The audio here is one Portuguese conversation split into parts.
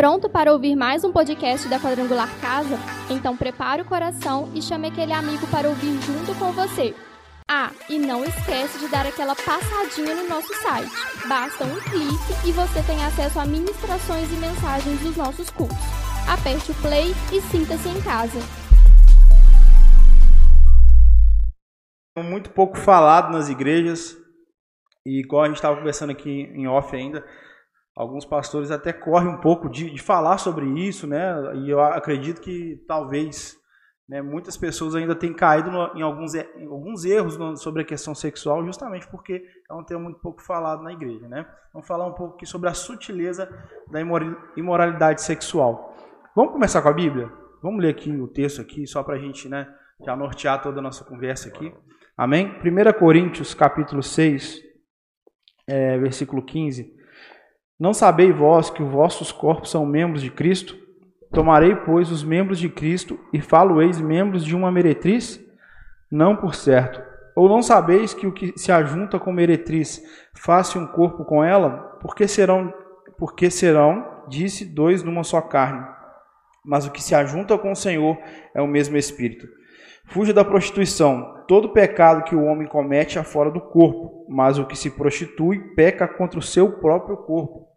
Pronto para ouvir mais um podcast da Quadrangular Casa? Então prepare o coração e chame aquele amigo para ouvir junto com você. Ah, e não esquece de dar aquela passadinha no nosso site. Basta um clique e você tem acesso a ministrações e mensagens dos nossos cursos. Aperte o play e sinta-se em casa. Muito pouco falado nas igrejas, e igual a gente estava conversando aqui em off ainda, alguns pastores até correm um pouco de, de falar sobre isso, né? E eu acredito que talvez né, muitas pessoas ainda têm caído no, em, alguns, em alguns erros no, sobre a questão sexual, justamente porque é um tema muito pouco falado na igreja, né? Vamos falar um pouco aqui sobre a sutileza da imoralidade sexual. Vamos começar com a Bíblia? Vamos ler aqui o texto aqui, só para a gente né, já nortear toda a nossa conversa aqui. Amém? 1 Coríntios, capítulo 6, é, versículo 15. Não sabeis vós que os vossos corpos são membros de Cristo? Tomarei, pois, os membros de Cristo e falo-eis membros de uma meretriz? Não por certo. Ou não sabeis que o que se ajunta com meretriz faz um corpo com ela? Porque serão, porque serão, disse, dois numa só carne. Mas o que se ajunta com o Senhor é o mesmo Espírito. Fuja da prostituição. Todo pecado que o homem comete é fora do corpo, mas o que se prostitui peca contra o seu próprio corpo.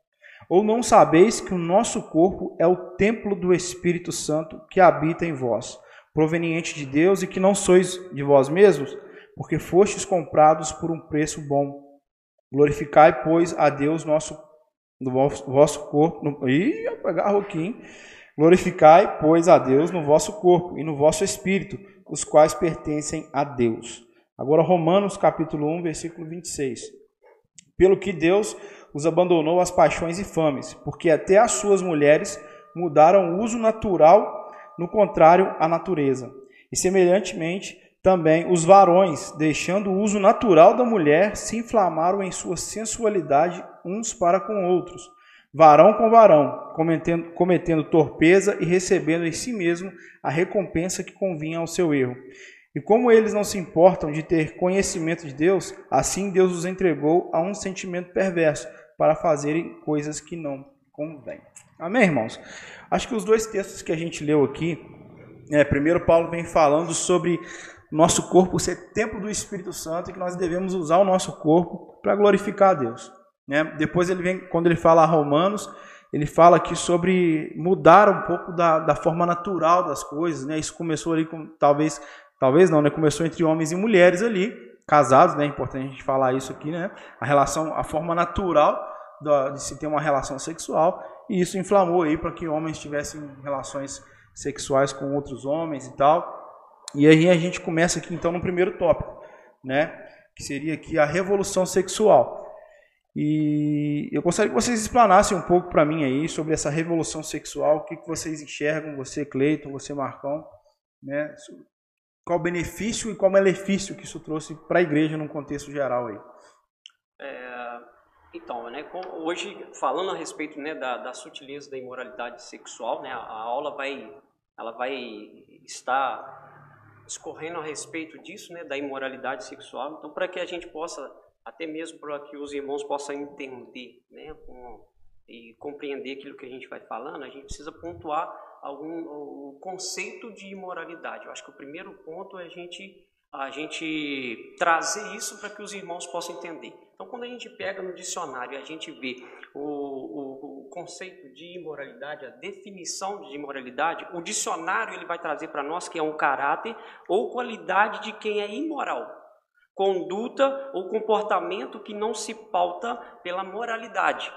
Ou não sabeis que o nosso corpo é o templo do Espírito Santo que habita em vós, proveniente de Deus e que não sois de vós mesmos, porque fostes comprados por um preço bom. Glorificai, pois, a Deus nosso no vosso corpo. No, ih, agarro aqui, hein? Glorificai, pois, a Deus no vosso corpo e no vosso espírito, os quais pertencem a Deus. Agora, Romanos capítulo 1, versículo 26. Pelo que Deus os abandonou às paixões infames, porque até as suas mulheres mudaram o uso natural, no contrário à natureza. E semelhantemente, também os varões, deixando o uso natural da mulher, se inflamaram em sua sensualidade uns para com outros, varão com varão, cometendo, cometendo torpeza e recebendo em si mesmo a recompensa que convinha ao seu erro. E como eles não se importam de ter conhecimento de Deus, assim Deus os entregou a um sentimento perverso, para fazerem coisas que não convêm. Amém, irmãos? Acho que os dois textos que a gente leu aqui, é, primeiro Paulo vem falando sobre nosso corpo ser templo do Espírito Santo e que nós devemos usar o nosso corpo para glorificar a Deus. Né? Depois ele vem, quando ele fala a Romanos, ele fala aqui sobre mudar um pouco da, da forma natural das coisas. Né? Isso começou ali com, talvez, talvez não, né? começou entre homens e mulheres ali, casados, né? É importante a gente falar isso aqui, né? A relação, a forma natural de se ter uma relação sexual, e isso inflamou aí para que homens tivessem relações sexuais com outros homens e tal. E aí a gente começa aqui então no primeiro tópico, né? Que seria aqui a revolução sexual. E eu gostaria que vocês explanassem um pouco para mim aí sobre essa revolução sexual, o que, que vocês enxergam, você Cleiton, você Marcão, né? Qual o benefício e qual o malefício que isso trouxe para a igreja num contexto geral aí. É, então, né, hoje falando a respeito né, da, da sutileza da imoralidade sexual, né, a aula vai, ela vai estar escorrendo a respeito disso, né, da imoralidade sexual. Então, para que a gente possa, até mesmo para que os irmãos possam entender, né, com, e compreender aquilo que a gente vai falando, a gente precisa pontuar algum, o conceito de imoralidade. Eu acho que o primeiro ponto é a gente, a gente trazer isso para que os irmãos possam entender. Então, quando a gente pega no dicionário e a gente vê o, o, o, conceito de imoralidade, a definição de imoralidade, o dicionário ele vai trazer para nós que é um caráter ou qualidade de quem é imoral. Conduta ou comportamento que não se pauta pela moralidade.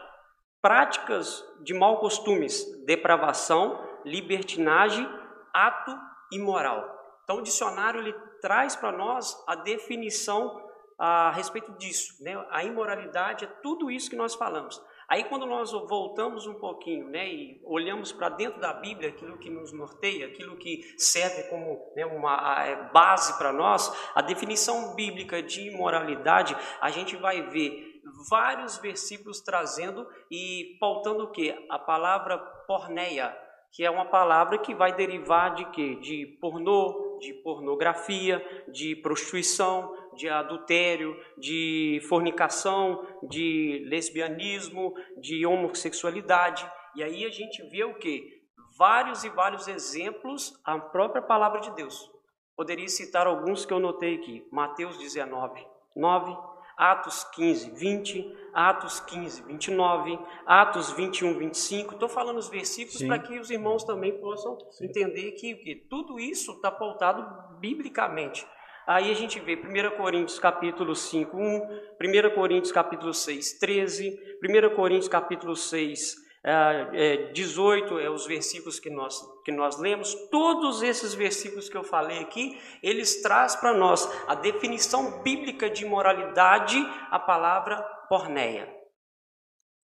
Práticas de mau costumes, depravação, libertinagem, ato imoral. Então o dicionário ele traz para nós a definição a respeito disso, né? A imoralidade é tudo isso que nós falamos. Aí quando nós voltamos um pouquinho, né, e olhamos para dentro da Bíblia, aquilo que nos norteia, aquilo que serve como né, uma é, base para nós, a definição bíblica de imoralidade, a gente vai ver vários versículos trazendo e pautando o que? A palavra porneia, que é uma palavra que vai derivar de quê? De pornô, de pornografia, de prostituição, de adultério, de fornicação, de lesbianismo, de homossexualidade. E aí a gente vê o que? Vários e vários exemplos, a própria palavra de Deus. Poderia citar alguns que eu notei aqui. Mateus 19, 9, Atos 15, 20, Atos 15, 29, Atos 21, 25. Estou falando os versículos para que os irmãos também possam Sim. entender que, que tudo isso está pautado biblicamente. Aí a gente vê 1 Coríntios capítulo 5, 1, 1 Coríntios capítulo 6, 13, 1 Coríntios capítulo 6, é, 18 é os versículos que nós, que nós lemos, todos esses versículos que eu falei aqui, eles trazem para nós a definição bíblica de moralidade, a palavra porneia.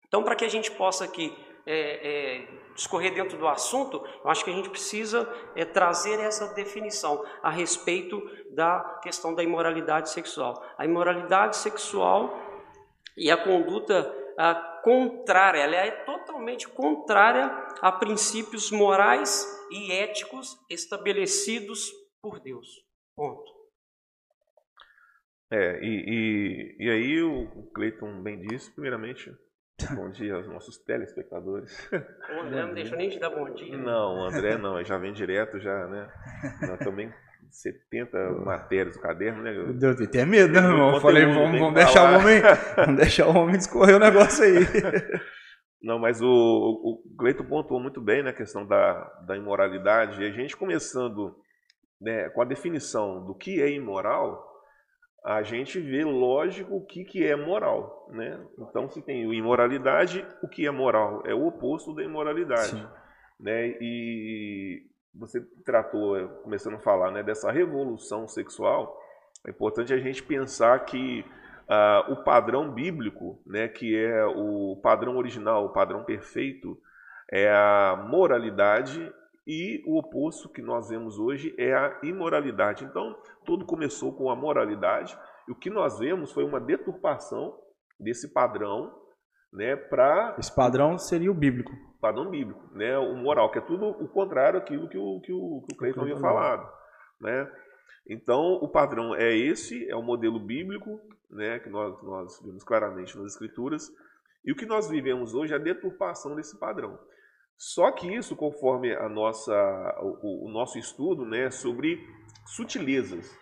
Então, para que a gente possa aqui é, é, discorrer dentro do assunto, eu acho que a gente precisa é, trazer essa definição a respeito da questão da imoralidade sexual. A imoralidade sexual e a conduta a, contrária, ela é totalmente contrária a princípios morais e éticos estabelecidos por Deus. Ponto. É, e, e, e aí o Cleiton bem disse, primeiramente, bom dia aos nossos telespectadores. O André não deixou nem de dar bom dia. Não, o André não, já vem direto, já, né? Nós também 70 matérias do caderno, né? Meu Deus, tem até medo, né, irmão? Eu falei, vamos, vamos deixar o homem, vamos deixar o homem discorrer o negócio aí. Não, mas o, o Gleito pontuou muito bem na né, questão da, da imoralidade, e a gente começando né, com a definição do que é imoral, a gente vê, lógico, o que, que é moral. Né? Então, se tem imoralidade, o que é moral? É o oposto da imoralidade. Sim. Né? E você tratou, é, começando a falar, né, dessa revolução sexual, é importante a gente pensar que uh, o padrão bíblico, né, que é o padrão original, o padrão perfeito, é a moralidade e o oposto que nós vemos hoje é a imoralidade. Então, tudo começou com a moralidade e o que nós vemos foi uma deturpação desse padrão, né, para esse padrão seria o bíblico padrão bíblico, né? O moral, que é tudo o contrário daquilo que o, que o, que o Cleiton havia falado, né? Então, o padrão é esse, é o modelo bíblico, né? Que nós, nós vemos claramente nas escrituras. E o que nós vivemos hoje é a deturpação desse padrão. Só que isso, conforme a nossa, o, o nosso estudo, né? Sobre sutilezas.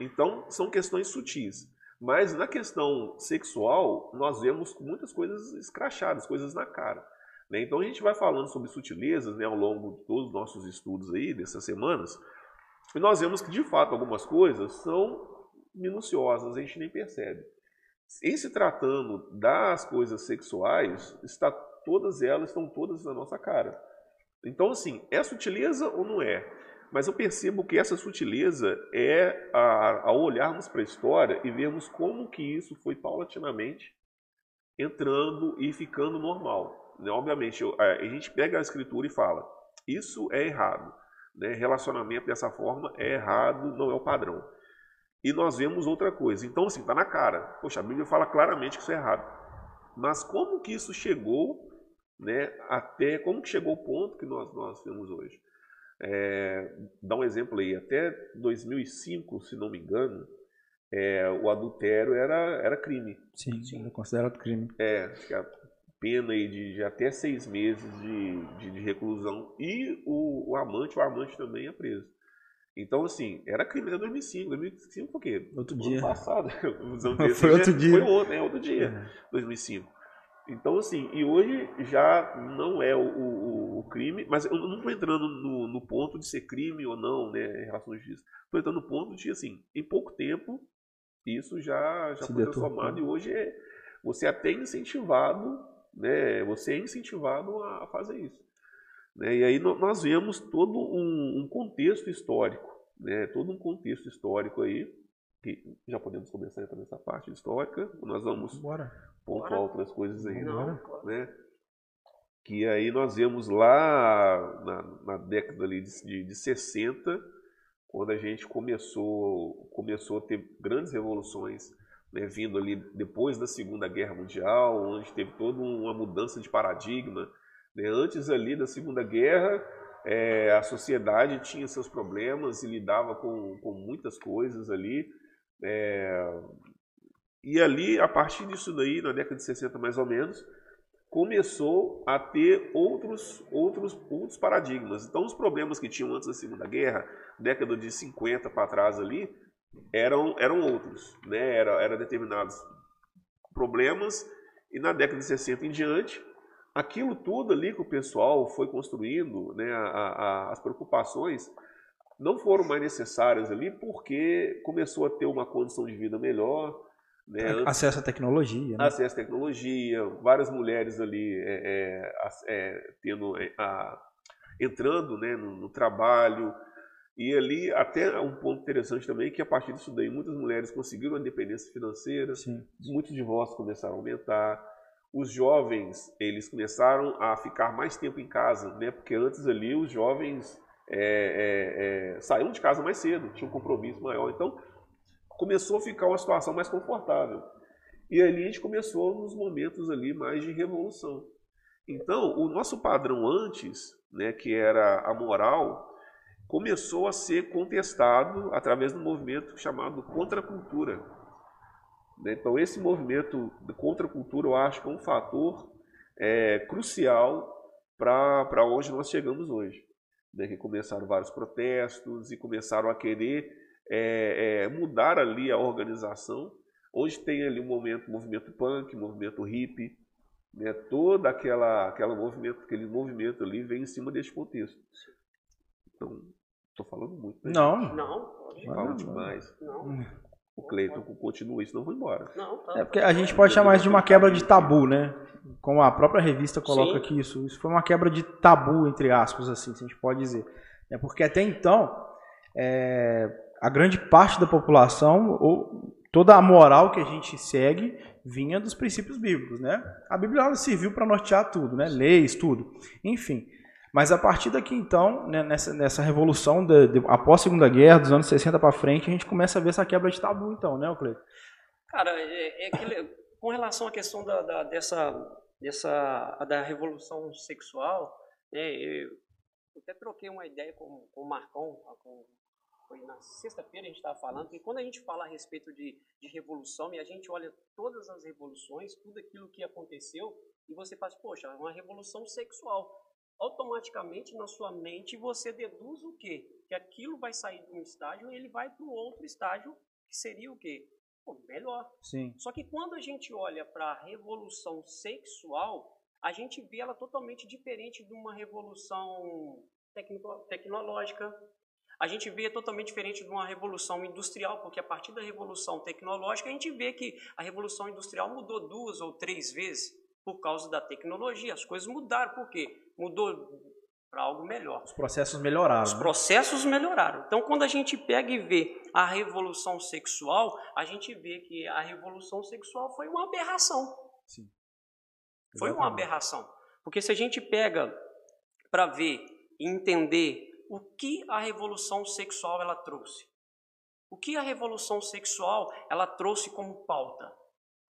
Então, são questões sutis. Mas na questão sexual, nós vemos muitas coisas escrachadas, coisas na cara. Né? Então a gente vai falando sobre sutilezas né, ao longo de todos os nossos estudos aí, dessas semanas, e nós vemos que de fato algumas coisas são minuciosas, a gente nem percebe. Em se tratando das coisas sexuais, está, todas elas estão todas na nossa cara. Então, assim, é sutileza ou não é? Mas eu percebo que essa sutileza é ao olharmos para a história e vermos como que isso foi paulatinamente entrando e ficando normal. Né? Obviamente, a gente pega a escritura e fala, isso é errado. Né? Relacionamento dessa forma é errado, não é o padrão. E nós vemos outra coisa. Então, assim, está na cara. Poxa, a Bíblia fala claramente que isso é errado. Mas como que isso chegou né, até, como que chegou o ponto que nós, nós temos hoje? É, dá um exemplo aí, até 2005, se não me engano, é, o adultério era, era crime. Sim, sim, era considerado crime. É, pena aí de, de até seis meses de, de, de reclusão e o, o, amante, o amante também é preso. Então, assim, era crime em 2005. 2005 foi o quê? Outro dia. Ano passado. foi outro dia. Foi ontem, é outro dia. É. 2005. Então, assim, e hoje já não é o, o, o crime, mas eu não estou entrando no, no, ponto de ser crime ou não, né, em relação à justiça. Estou entrando no ponto de, assim, em pouco tempo, isso já, já foi transformado e hoje é, você é até incentivado né, você é incentivado a fazer isso. Né? E aí nós vemos todo um, um contexto histórico, né? todo um contexto histórico aí, que já podemos começar a entrar nessa parte histórica, nós vamos Bora. pontuar Bora. outras coisas aí, Não, né? Que aí nós vemos lá na, na década ali de, de 60, quando a gente começou, começou a ter grandes revoluções né, vindo ali depois da Segunda Guerra Mundial, onde teve toda uma mudança de paradigma. Né? Antes ali da Segunda Guerra, é, a sociedade tinha seus problemas e lidava com, com muitas coisas ali. É, e ali, a partir disso daí, na década de 60 mais ou menos, começou a ter outros, outros, outros paradigmas. Então, os problemas que tinham antes da Segunda Guerra, década de 50 para trás ali, eram, eram outros. Né? Era, era determinados problemas, e na década de 60 em diante, aquilo tudo ali que o pessoal foi construindo, né, a, a, as preocupações, não foram mais necessárias ali porque começou a ter uma condição de vida melhor, né? Acesso à tecnologia. Né? Acesso à tecnologia, várias mulheres ali é, é, é, tendo, é, a, entrando né, no, no, trabalho. E ali, até um ponto interessante também, que a partir disso daí, muitas mulheres conseguiram a independência financeira, Sim. muitos divórcios começaram a aumentar. Os jovens, eles começaram a ficar mais tempo em casa, né? Porque antes ali os jovens é, é, saíam de casa mais cedo, tinham um compromisso maior. Então, começou a ficar uma situação mais confortável. E ali a gente começou nos momentos ali mais de revolução. Então, o nosso padrão antes, né, que era a moral, começou a ser contestado através do movimento chamado contracultura. Né? Então, esse movimento de contracultura, eu acho que é um fator é, crucial para onde nós chegamos hoje. Né? Que começaram vários protestos e começaram a querer é, é, mudar ali a organização. Hoje tem ali um momento, movimento punk, movimento hippie, né? toda aquela, aquela movimento, aquele movimento ali vem em cima desse contexto. Então, estou falando muito. Né, não. Não. Falo demais. Não. O Cleiton continua isso, não vou embora. Não, tá. É porque a gente pode chamar isso de uma quebra de tabu, né? Como a própria revista coloca Sim. aqui isso. Isso foi uma quebra de tabu, entre aspas, assim, se a gente pode dizer. É porque até então, é, a grande parte da população, ou toda a moral que a gente segue, vinha dos princípios bíblicos, né? A Bíblia serviu para nortear tudo, né? Leis, tudo. Enfim. Mas a partir daqui, então, né, nessa, nessa revolução de, de, após a Segunda Guerra, dos anos 60 para frente, a gente começa a ver essa quebra de tabu, então, né, Cleiton? Cara, é, é aquele, com relação à questão da, da, dessa, dessa, da revolução sexual, né, eu até troquei uma ideia com, com o Marcão, com foi na sexta-feira a gente estava falando, que quando a gente fala a respeito de, de revolução e a gente olha todas as revoluções, tudo aquilo que aconteceu, e você faz, poxa, uma revolução sexual. Automaticamente na sua mente você deduz o quê? Que aquilo vai sair de um estágio e ele vai para o outro estágio, que seria o quê? Pô, melhor. Sim. Só que quando a gente olha para a revolução sexual, a gente vê ela totalmente diferente de uma revolução tecnológica, a gente vê totalmente diferente de uma revolução industrial, porque a partir da revolução tecnológica a gente vê que a revolução industrial mudou duas ou três vezes por causa da tecnologia. As coisas mudaram, por quê? Mudou para algo melhor. Os processos melhoraram. Os né? processos melhoraram. Então, quando a gente pega e vê a revolução sexual, a gente vê que a revolução sexual foi uma aberração. Sim. Foi uma aberração. Porque se a gente pega para ver e entender o que a revolução sexual ela trouxe. O que a revolução sexual ela trouxe como pauta?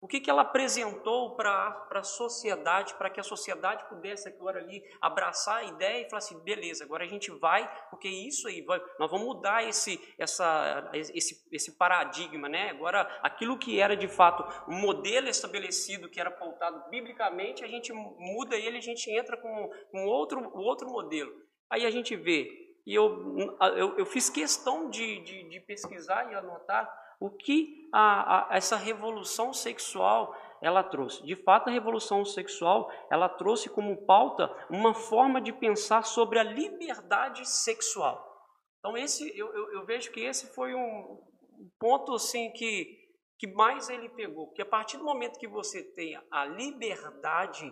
O que, que ela apresentou para a sociedade, para que a sociedade pudesse agora ali abraçar a ideia e falar assim, beleza, agora a gente vai, porque isso aí, vai, nós vamos mudar esse, essa, esse, esse paradigma, né? Agora, aquilo que era de fato um modelo estabelecido, que era pautado biblicamente, a gente muda ele, a gente entra com, com outro, outro modelo. Aí a gente vê, e eu, eu, eu fiz questão de, de, de, pesquisar e anotar o que a, a, essa revolução sexual ela trouxe. De fato, a revolução sexual ela trouxe como pauta uma forma de pensar sobre a liberdade sexual. Então, esse, eu, eu, eu vejo que esse foi um ponto assim que, que mais ele pegou, porque a partir do momento que você tem a liberdade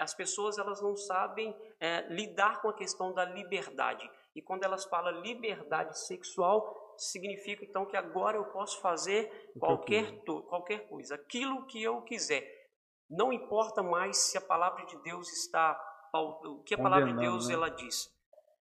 as pessoas elas não sabem é, lidar com a questão da liberdade. E quando elas falam liberdade sexual, significa então que agora eu posso fazer qualquer, qualquer coisa, aquilo que eu quiser. Não importa mais se a palavra de Deus está, o que a palavra de Deus né? ela diz.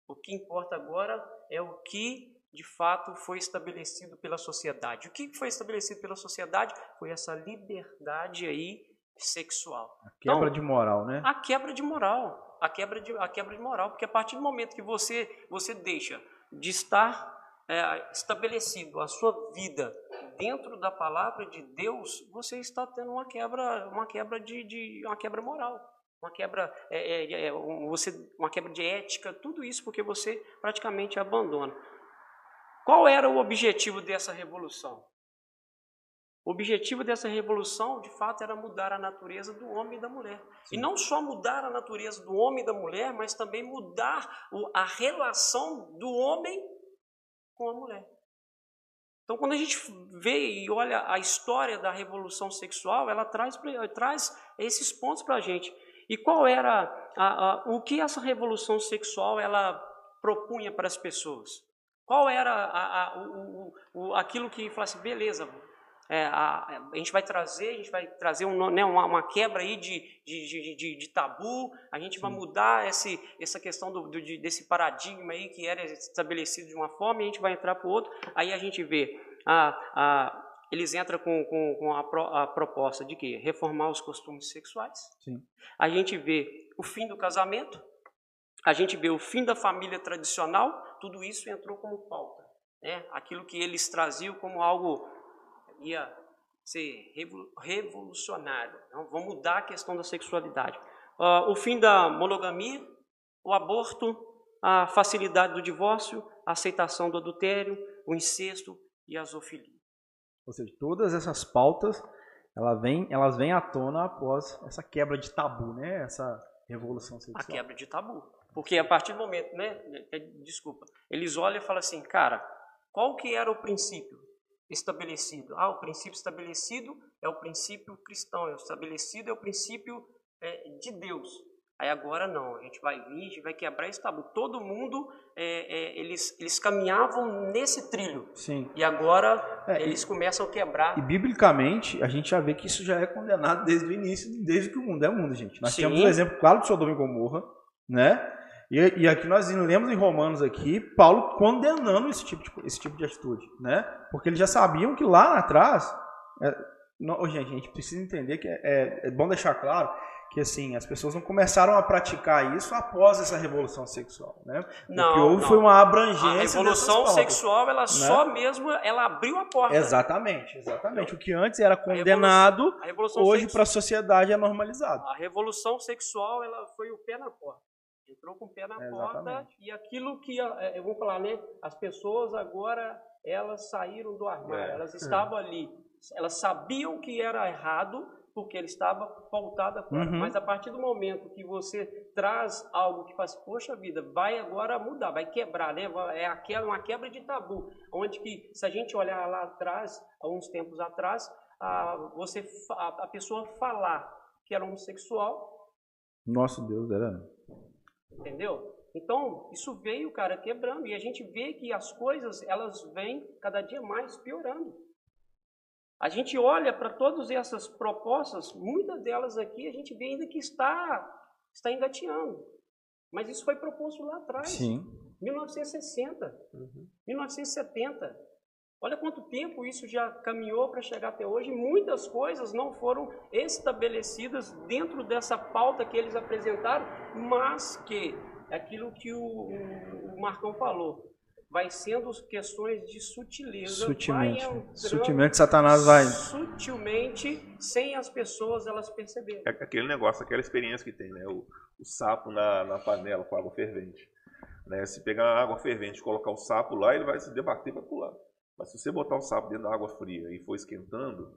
O que importa agora é o que de fato foi estabelecido pela sociedade. O que foi estabelecido pela sociedade foi essa liberdade aí sexual. A quebra então, de moral, né? A quebra de moral. A quebra de, a quebra de moral. Porque a partir do momento que você, você deixa de estar é, estabelecido a sua vida dentro da palavra de Deus, você está tendo uma quebra, uma quebra de, de uma quebra moral. uma quebra, é, é, é, você, uma quebra de ética, tudo isso porque você praticamente abandona. Qual era o objetivo dessa revolução? O objetivo dessa revolução, de fato, era mudar a natureza do homem e da mulher. Sim. E não só mudar a natureza do homem e da mulher, mas também mudar a relação do homem com a mulher. Então, quando a gente vê e olha a história da revolução sexual, ela traz, traz esses pontos para a gente. E qual era a, a, o que essa revolução sexual ela propunha para as pessoas? Qual era a, o, o, aquilo que falasse, beleza, é, a, a, gente vai trazer, a gente vai trazer um, né, uma, uma, quebra aí de, de, de, de, tabu, a gente vai mudar esse, essa questão do, do, desse paradigma aí que era estabelecido de uma forma e a gente vai entrar para o outro. Aí a gente vê, a, a, eles entram com, com, com a, pro, a, proposta de que reformar os costumes sexuais. Sim. A gente vê o fim do casamento, a gente vê o fim da família tradicional, tudo isso entrou como pauta. Né? Aquilo que eles traziam como algo ia ser revolucionário. Então, vamos mudar a questão da sexualidade. Uh, o fim da monogamia, o aborto, a facilidade do divórcio, a aceitação do adultério, o incesto e a zoofilia. Ou seja, todas essas pautas elas vêm, elas vêm à tona após essa quebra de tabu, né? Essa revolução sexual. A quebra de tabu. Porque a partir do momento, né? É, desculpa, eles olham e falam assim, cara, qual que era o princípio? Estabelecido. Ah, o princípio estabelecido é o princípio cristão, é o estabelecido é o princípio é, de Deus. Aí agora não, a gente vai vir, a gente vai quebrar esse tabu. Todo mundo, é, é, eles, eles caminhavam nesse trilho. Sim. E agora é, eles e, começam a quebrar. E biblicamente, a gente já vê que isso já é condenado desde o início, desde que o mundo é mundo, gente. Nós Sim. temos um exemplo claro de Sodoma e Gomorra, né? E, e, aqui nós lemos em Romanos aqui Paulo condenando esse tipo de, esse tipo de atitude, né? Porque eles já sabiam que lá atrás, é, não, gente, a gente precisa entender que é, é, é, bom deixar claro que assim as pessoas não começaram a praticar isso após essa revolução sexual, né? Não, o que houve não. foi uma abrangência. A revolução sexual ela né? só mesmo ela abriu a porta. Exatamente, exatamente. O que antes era condenado, a revolução, a hoje para a sociedade é normalizado. A revolução sexual ela foi o pé na porta. Entrou com o pé na é, porta e aquilo que, é, eu vou falar, né? As pessoas agora, elas saíram do armário, é. elas estavam ali, elas sabiam que era errado, porque ele estava pautado fora. Uhum. Mas a partir do momento que você traz algo que faz, poxa vida, vai agora mudar, vai quebrar, né? É aquela, uma quebra de tabu, onde que, se a gente olhar lá atrás, há uns tempos atrás, a, você, a, a pessoa falar que era homossexual. Nosso Deus, era Entendeu? Então, isso veio, cara, quebrando. E a gente vê que as coisas, elas vêm cada dia mais piorando. A gente olha para todas essas propostas, muitas delas aqui, a gente vê ainda que está, está engateando. Mas isso foi proposto lá atrás. Sim. 1960, uhum. 1970. Olha quanto tempo isso já caminhou para chegar até hoje. Muitas coisas não foram estabelecidas dentro dessa pauta que eles apresentaram, mas que é aquilo que o, o, Marcão falou. Vai sendo questões de sutileza. Sutilmente. Sutilmente Satanás vai. Sutilmente, sem as pessoas elas perceberem. É aquele negócio, aquela experiência que tem, né? O, o sapo na, na panela com água fervente. Né? Se pegar água fervente e colocar o sapo lá, ele vai se debater para pular. Mas se você botar o sapo dentro da água fria e for esquentando,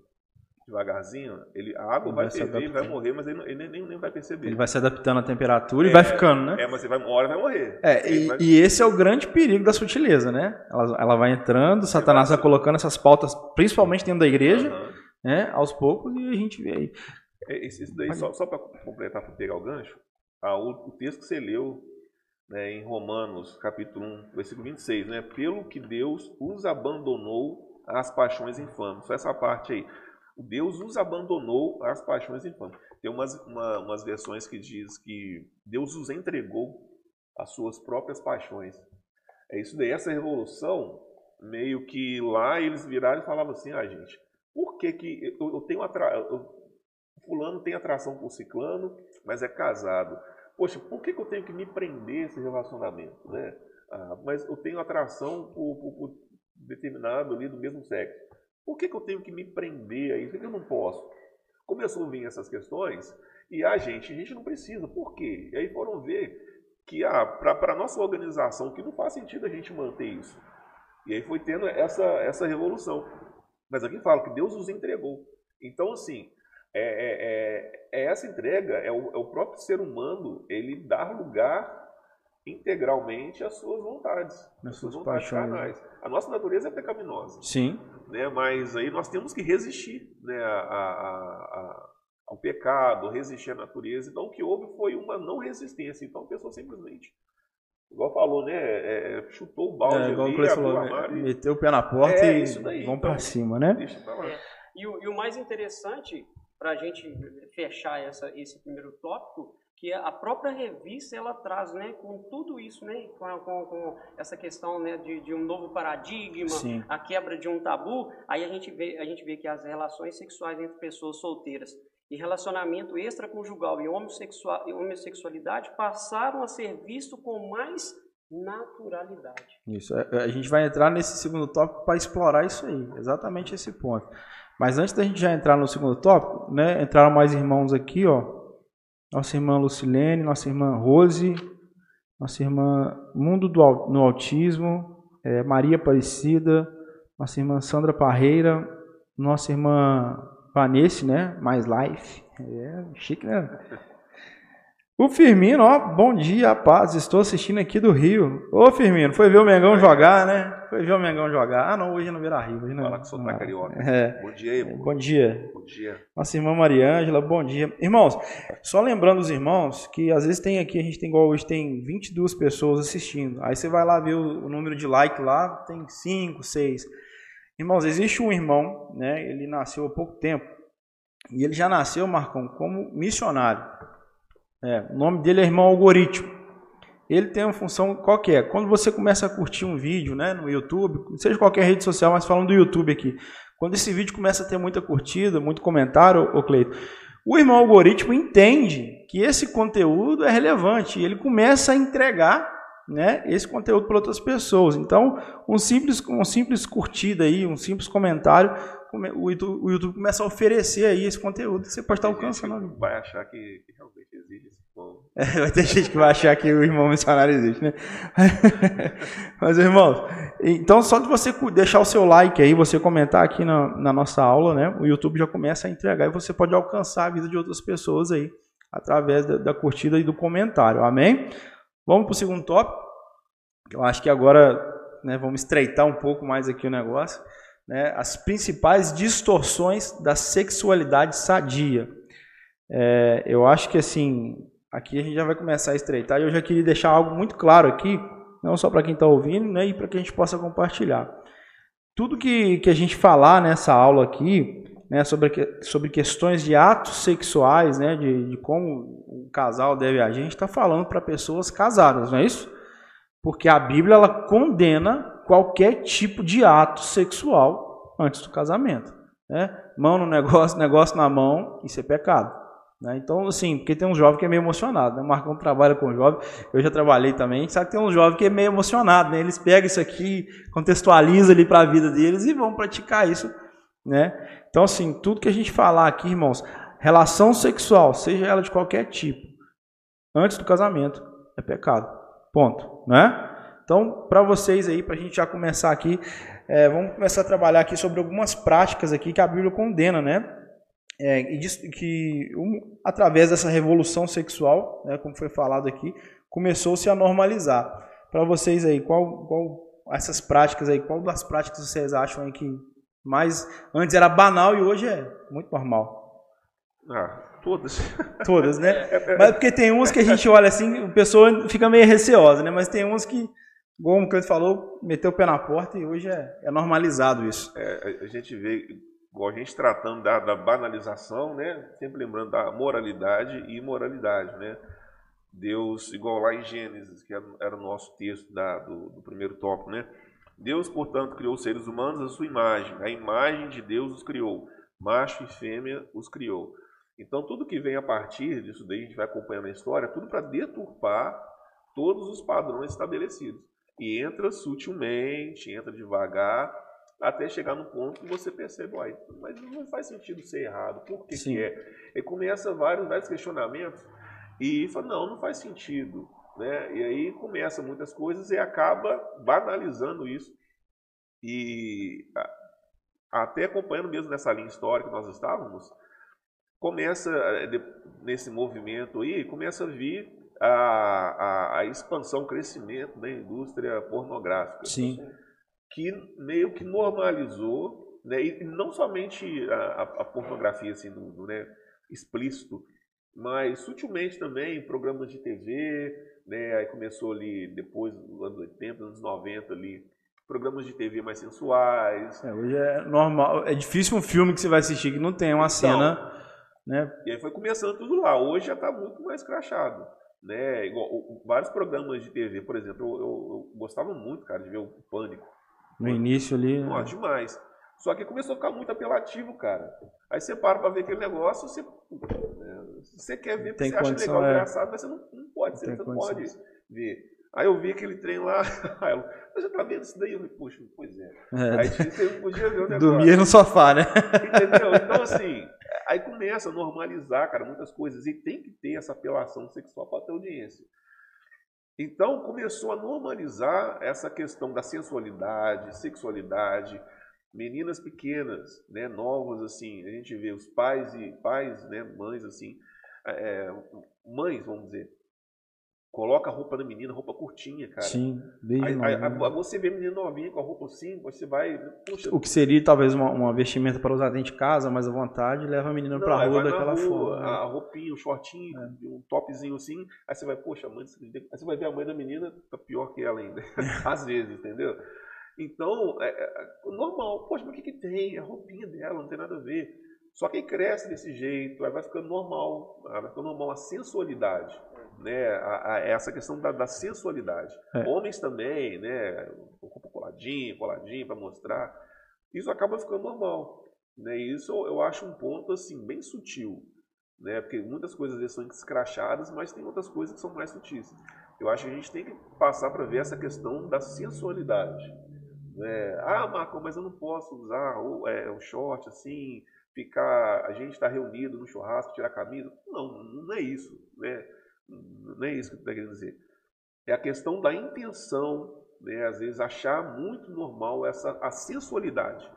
devagarzinho, ele, a água vai, vai ferver, ele vai morrer, mas ele, ele nem, nem, vai perceber. Ele vai se adaptando à temperatura é, e vai ficando, né? É, mas ele vai, uma hora vai morrer. É, e, vai... e, esse é o grande perigo da sutileza, né? Ela, ela vai entrando, Satanás vai, vai colocando essas pautas, principalmente dentro da igreja, uhum. né? Aos poucos, e a gente vê aí. É, isso daí, só, só para completar, para pegar o gancho, o texto que você leu né, em Romanos, capítulo 1, versículo 26, né? Pelo que Deus os abandonou às paixões infames. Só essa parte aí. Deus os abandonou às paixões infames. Tem umas, uma, umas versões que diz que Deus os entregou às suas próprias paixões. É isso daí, essa revolução, meio que lá eles viraram e falavam assim, ah gente, por que que eu, eu tenho atra... Eu, fulano tem atração por ciclano, mas é casado poxa, por que, que eu tenho que me prender a esse relacionamento? Né? Ah, mas eu tenho atração por, por, por, determinado ali do mesmo sexo. Por que, que eu tenho que me prender a isso? Por que eu não posso? Começou a vir essas questões e a gente, a gente não precisa. Por quê? E aí foram ver que ah, para a nossa organização que não faz sentido a gente manter isso. E aí foi tendo essa, essa revolução. Mas aqui fala que Deus os entregou. Então, assim, é, é, é, é essa entrega, é o, é o, próprio ser humano, ele dar lugar integralmente às suas vontades, às suas vontades né? carnais. A nossa natureza é pecaminosa. Sim. Né? Mas aí nós temos que resistir né, a, a, a, ao pecado, resistir à natureza. Então o que houve foi uma não resistência. Então a pessoa simplesmente Igual falou, né? É, é chutou o balde é, igual ali, falou, armário, meteu o pé na porta é, e daí, vamos então, para cima, né? É, e, o, e, o, mais interessante, para a gente fechar essa, esse primeiro tópico, que a própria revista ela traz, né, com tudo isso, né, com, com, com essa questão, né, de, de um novo paradigma, Sim. a quebra de um tabu, aí a gente vê, a gente vê que as relações sexuais entre pessoas solteiras e relacionamento extraconjugal e homossexualidade passaram a ser visto com mais naturalidade. Isso, é, a gente vai entrar nesse segundo tópico para explorar isso aí, exatamente esse ponto. Mas antes da gente já entrar no segundo tópico, né, entraram mais irmãos aqui, ó. Nossa irmã Lucilene, nossa irmã Rose, nossa irmã Mundo do, no Autismo, é, Maria Aparecida, nossa irmã Sandra Parreira, nossa irmã Vanessa, né? Mais life. É, chique, né? O Firmino, ó, bom dia, paz. Estou assistindo aqui do Rio. Ô, Firmino, foi ver o Mengão jogar, né? Foi ver o Mengão jogar. Ah, não, hoje não vira Rio. Hoje não. Fala que sou não. carioca. É. Bom dia aí, Bom dia. Bom dia. Nossa irmã Mariângela, bom dia. Irmãos, só lembrando os irmãos que às vezes tem aqui, a gente tem igual hoje, tem 22 pessoas assistindo. Aí você vai lá ver o, o número de like lá, tem 5, 6. Irmãos, existe um irmão, né? Ele nasceu há pouco tempo. E ele já nasceu, Marcão, como missionário. É, o nome dele é Irmão Algoritmo. Ele tem uma função qualquer. Quando você começa a curtir um vídeo né, no YouTube, seja qualquer rede social, mas falando do YouTube aqui, quando esse vídeo começa a ter muita curtida, muito comentário, ô Cleito, o irmão algoritmo entende que esse conteúdo é relevante e ele começa a entregar né, esse conteúdo para outras pessoas. Então, um simples, um simples curtida aí, um simples comentário o YouTube, o YouTube começa a oferecer aí esse conteúdo que você pode estar alcançando. Vai achar que, que realmente existe esse povo. É, vai ter gente que vai achar que o irmão missionário existe, né? Mas, irmãos, então só de você deixar o seu like aí, você comentar aqui na, na nossa aula, né? O YouTube já começa a entregar e você pode alcançar a vida de outras pessoas aí, através da, da curtida e do comentário, amém? Vamos para o segundo tópico. Eu acho que agora né, vamos estreitar um pouco mais aqui o negócio né, as principais distorções da sexualidade sadia. É, eu acho que assim, aqui a gente já vai começar a estreitar e eu já queria deixar algo muito claro aqui, não só para quem está ouvindo, né, e para que a gente possa compartilhar. Tudo que, que a gente falar nessa aula aqui, né, sobre, sobre questões de atos sexuais, né, de, de como o casal deve agir, a gente está falando para pessoas casadas, não é isso? Porque a Bíblia ela condena qualquer tipo de ato sexual antes do casamento. Né? Mão no negócio, negócio na mão, isso é pecado. Né? Então, assim, porque tem um jovem que é meio emocionado. Né? O Marcão trabalha com jovem, eu já trabalhei também, sabe que tem um jovem que é meio emocionado. Né? Eles pegam isso aqui, contextualizam ali para a vida deles e vão praticar isso. Né? Então, assim, tudo que a gente falar aqui, irmãos, relação sexual, seja ela de qualquer tipo, antes do casamento, é pecado. Ponto. Né? Então, para vocês aí, para a gente já começar aqui, é, vamos começar a trabalhar aqui sobre algumas práticas aqui que a Bíblia condena, né? É, e que um, através dessa revolução sexual, né, como foi falado aqui, começou-se a normalizar. Para vocês aí, qual, qual essas práticas aí, qual das práticas vocês acham aí que mais antes era banal e hoje é muito normal? Ah, todas. Todas, né? Mas porque tem uns que a gente olha assim, a pessoa fica meio receosa, né? Mas tem uns que como o Cleiton falou, meteu o pé na porta e hoje é, é normalizado isso. É, a gente vê, igual a gente tratando da, da, banalização, né? Sempre lembrando da moralidade e imoralidade, né? Deus, igual lá em Gênesis, que era o nosso texto da, do, do primeiro tópico, né? Deus, portanto, criou os seres humanos à sua imagem. A imagem de Deus os criou. Macho e fêmea os criou. Então, tudo que vem a partir disso daí, a gente vai acompanhando a história, tudo para deturpar todos os padrões estabelecidos e entra sutilmente, entra devagar, até chegar no ponto que você percebe, uai, mas não faz sentido ser errado, por que, que é? E começa vários, vários questionamentos e fala, não, não faz sentido. Né? E aí começa muitas coisas e acaba banalizando isso. E até acompanhando mesmo nessa linha histórica que nós estávamos, começa eh, nesse movimento aí, começa a vir a, a, a expansão, o crescimento da indústria pornográfica. Sim. Que meio que normalizou, né, e não somente a, a pornografia assim, do, do, né, explícito, mas sutilmente também programas de TV, né, aí começou ali depois dos anos 80, anos 90 ali, programas de TV mais sensuais. É, hoje é normal, é difícil um filme que você vai assistir que não tem uma então, cena, né? E aí foi começando tudo lá. Hoje já está muito mais crachado, né? Igual, vários programas de TV, por exemplo, eu, eu, eu, gostava muito, cara, de ver o Pânico. No início ali. Nossa, né? demais. Só que começou a ficar muito apelativo, cara. Aí você para pra ver aquele negócio, você, né, você quer ver, porque você acha legal, é... engraçado, mas você não, não pode, você não pode ver. Aí eu vi aquele trem lá, aí eu, você já tá vendo isso daí? Eu falei, puxa, pois é. é. Aí você podia ver o negócio. Dormia no sofá, né? Entendeu? Então, assim, aí começa a normalizar, cara, muitas coisas. E tem que ter essa apelação sexual para ter audiência. Então, começou a normalizar essa questão da sensualidade, sexualidade, meninas pequenas, né, novas, assim, a gente vê os pais e pais, né, mães, assim, é, mães, vamos dizer, Coloca a roupa da menina, roupa curtinha, cara. Sim, bem aí, aí, aí, você vê a menina novinha com a roupa assim, você vai. Puxa, o que seria talvez uma, uma, vestimenta para usar dentro de casa, mas à vontade, leva a menina para a rua daquela forma. A, a roupinha, o shortinho, é. um topzinho assim, aí você vai, poxa, mãe, aí você vai ver a mãe da menina, tá pior que ela ainda. Às vezes, entendeu? Então, é, é, normal, poxa, mas o que, que tem? A roupinha dela, não tem nada a ver. Só que cresce desse jeito, aí vai ficando normal, vai ficando normal a sensualidade né, a, a essa questão da, da sensualidade. É. Homens também, né, roupa coladinho, coladinho para mostrar. Isso acaba ficando normal. Né, e isso eu acho um ponto assim bem sutil, né, porque muitas coisas são escrachadas, mas tem outras coisas que são mais sutis. Eu acho que a gente tem que passar para ver essa questão da sensualidade. Né? Ah, Marco, mas eu não posso usar o, é, o short assim, ficar, a gente está reunido no churrasco, tirar a camisa. Não, não é isso. Né? Não é isso que eu estou querendo dizer. É a questão da intenção, né? às vezes achar muito normal essa a sensualidade.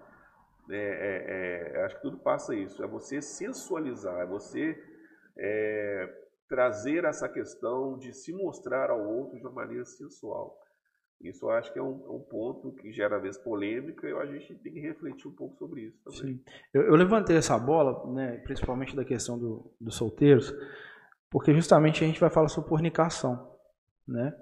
É, é, é, acho que tudo passa isso. É você sensualizar, é você é, trazer essa questão de se mostrar ao outro de uma maneira sensual. Isso eu acho que é um, é um ponto que gera às vezes polêmica e a gente tem que refletir um pouco sobre isso também. Sim. Eu, eu levantei essa bola, né, principalmente da questão do, dos solteiros, porque justamente a gente vai falar sobre fornicação, né?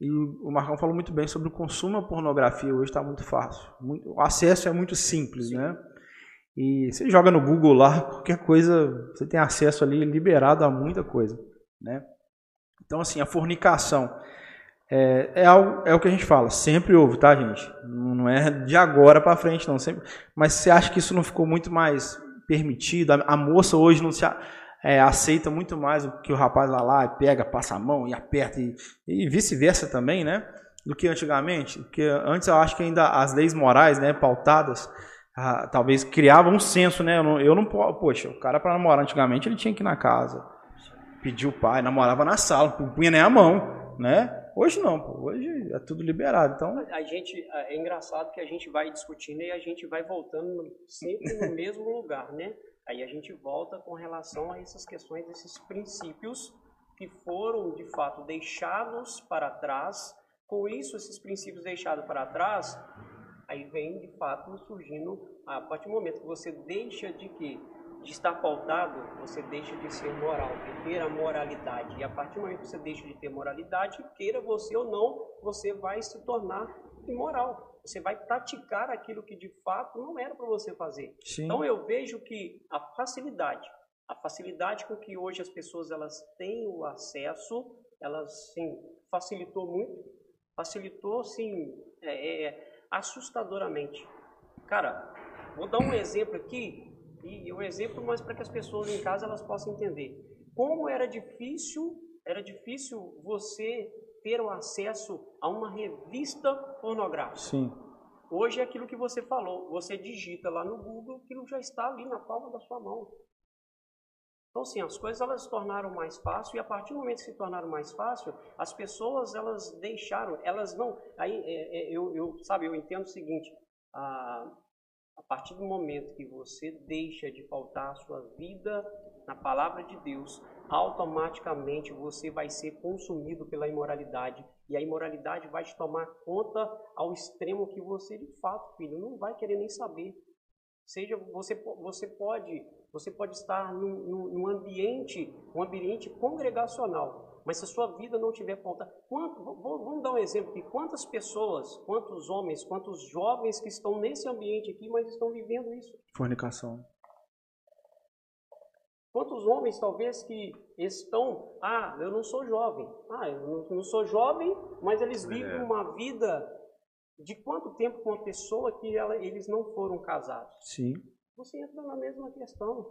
E o Marcão falou muito bem sobre o consumo da pornografia hoje está muito fácil, o acesso é muito simples, Sim. né? E você joga no Google lá, qualquer coisa, você tem acesso ali liberado a muita coisa, né? Então assim, a fornicação é, é, algo, é o que a gente fala, sempre houve, tá, gente? Não é de agora para frente, não. Sempre, mas você acha que isso não ficou muito mais permitido? A, a moça hoje não se é, aceita muito mais o que o rapaz lá, lá pega, passa a mão e aperta, e, e vice-versa também, né? Do que antigamente. Porque antes eu acho que ainda as leis morais, né, pautadas, ah, talvez criavam um senso, né? Eu não, eu não poxa, o cara para namorar antigamente ele tinha que ir na casa, pedir o pai, namorava na sala, punha nem a mão, né? Hoje não, pô. hoje é tudo liberado. Então a gente é engraçado que a gente vai discutindo e a gente vai voltando sempre no mesmo lugar, né? Aí a gente volta com relação a essas questões, esses princípios que foram de fato deixados para trás. Com isso, esses princípios deixados para trás, aí vem de fato surgindo a partir do momento que você deixa de que de estar pautado, você deixa de ser moral, de ter a moralidade. E a partir do momento que você deixa de ter moralidade, queira você ou não, você vai se tornar imoral. Você vai praticar aquilo que de fato não era para você fazer. Sim. Então eu vejo que a facilidade, a facilidade com que hoje as pessoas elas têm o acesso, elas sim facilitou muito, facilitou sim é, é, assustadoramente. Cara, vou dar um exemplo aqui e um exemplo mais para que as pessoas em casa elas possam entender como era difícil, era difícil você ter o acesso a uma revista pornográfica. Sim. Hoje é aquilo que você falou. Você digita lá no Google, aquilo já está ali na palma da sua mão. Então, sim, as coisas elas se tornaram mais fácil e a partir do momento que se tornaram mais fácil, as pessoas elas deixaram, elas não. Aí é, é, eu, eu, sabe, eu entendo o seguinte: a, a partir do momento que você deixa de faltar a sua vida na palavra de Deus, automaticamente você vai ser consumido pela imoralidade e a imoralidade vai te tomar conta ao extremo que você de fato, filho, não vai querer nem saber. Seja você você pode você pode estar num, num ambiente, um ambiente congregacional, mas se a sua vida não tiver pauta, quanto, vamos dar um exemplo aqui, quantas pessoas, quantos homens, quantos jovens que estão nesse ambiente aqui, mas estão vivendo isso? Fornicação. Quantos homens talvez que estão, ah, eu não sou jovem, ah, eu não sou jovem, mas eles vivem é. uma vida de quanto tempo com uma pessoa que ela, eles não foram casados? Sim você entra na mesma questão.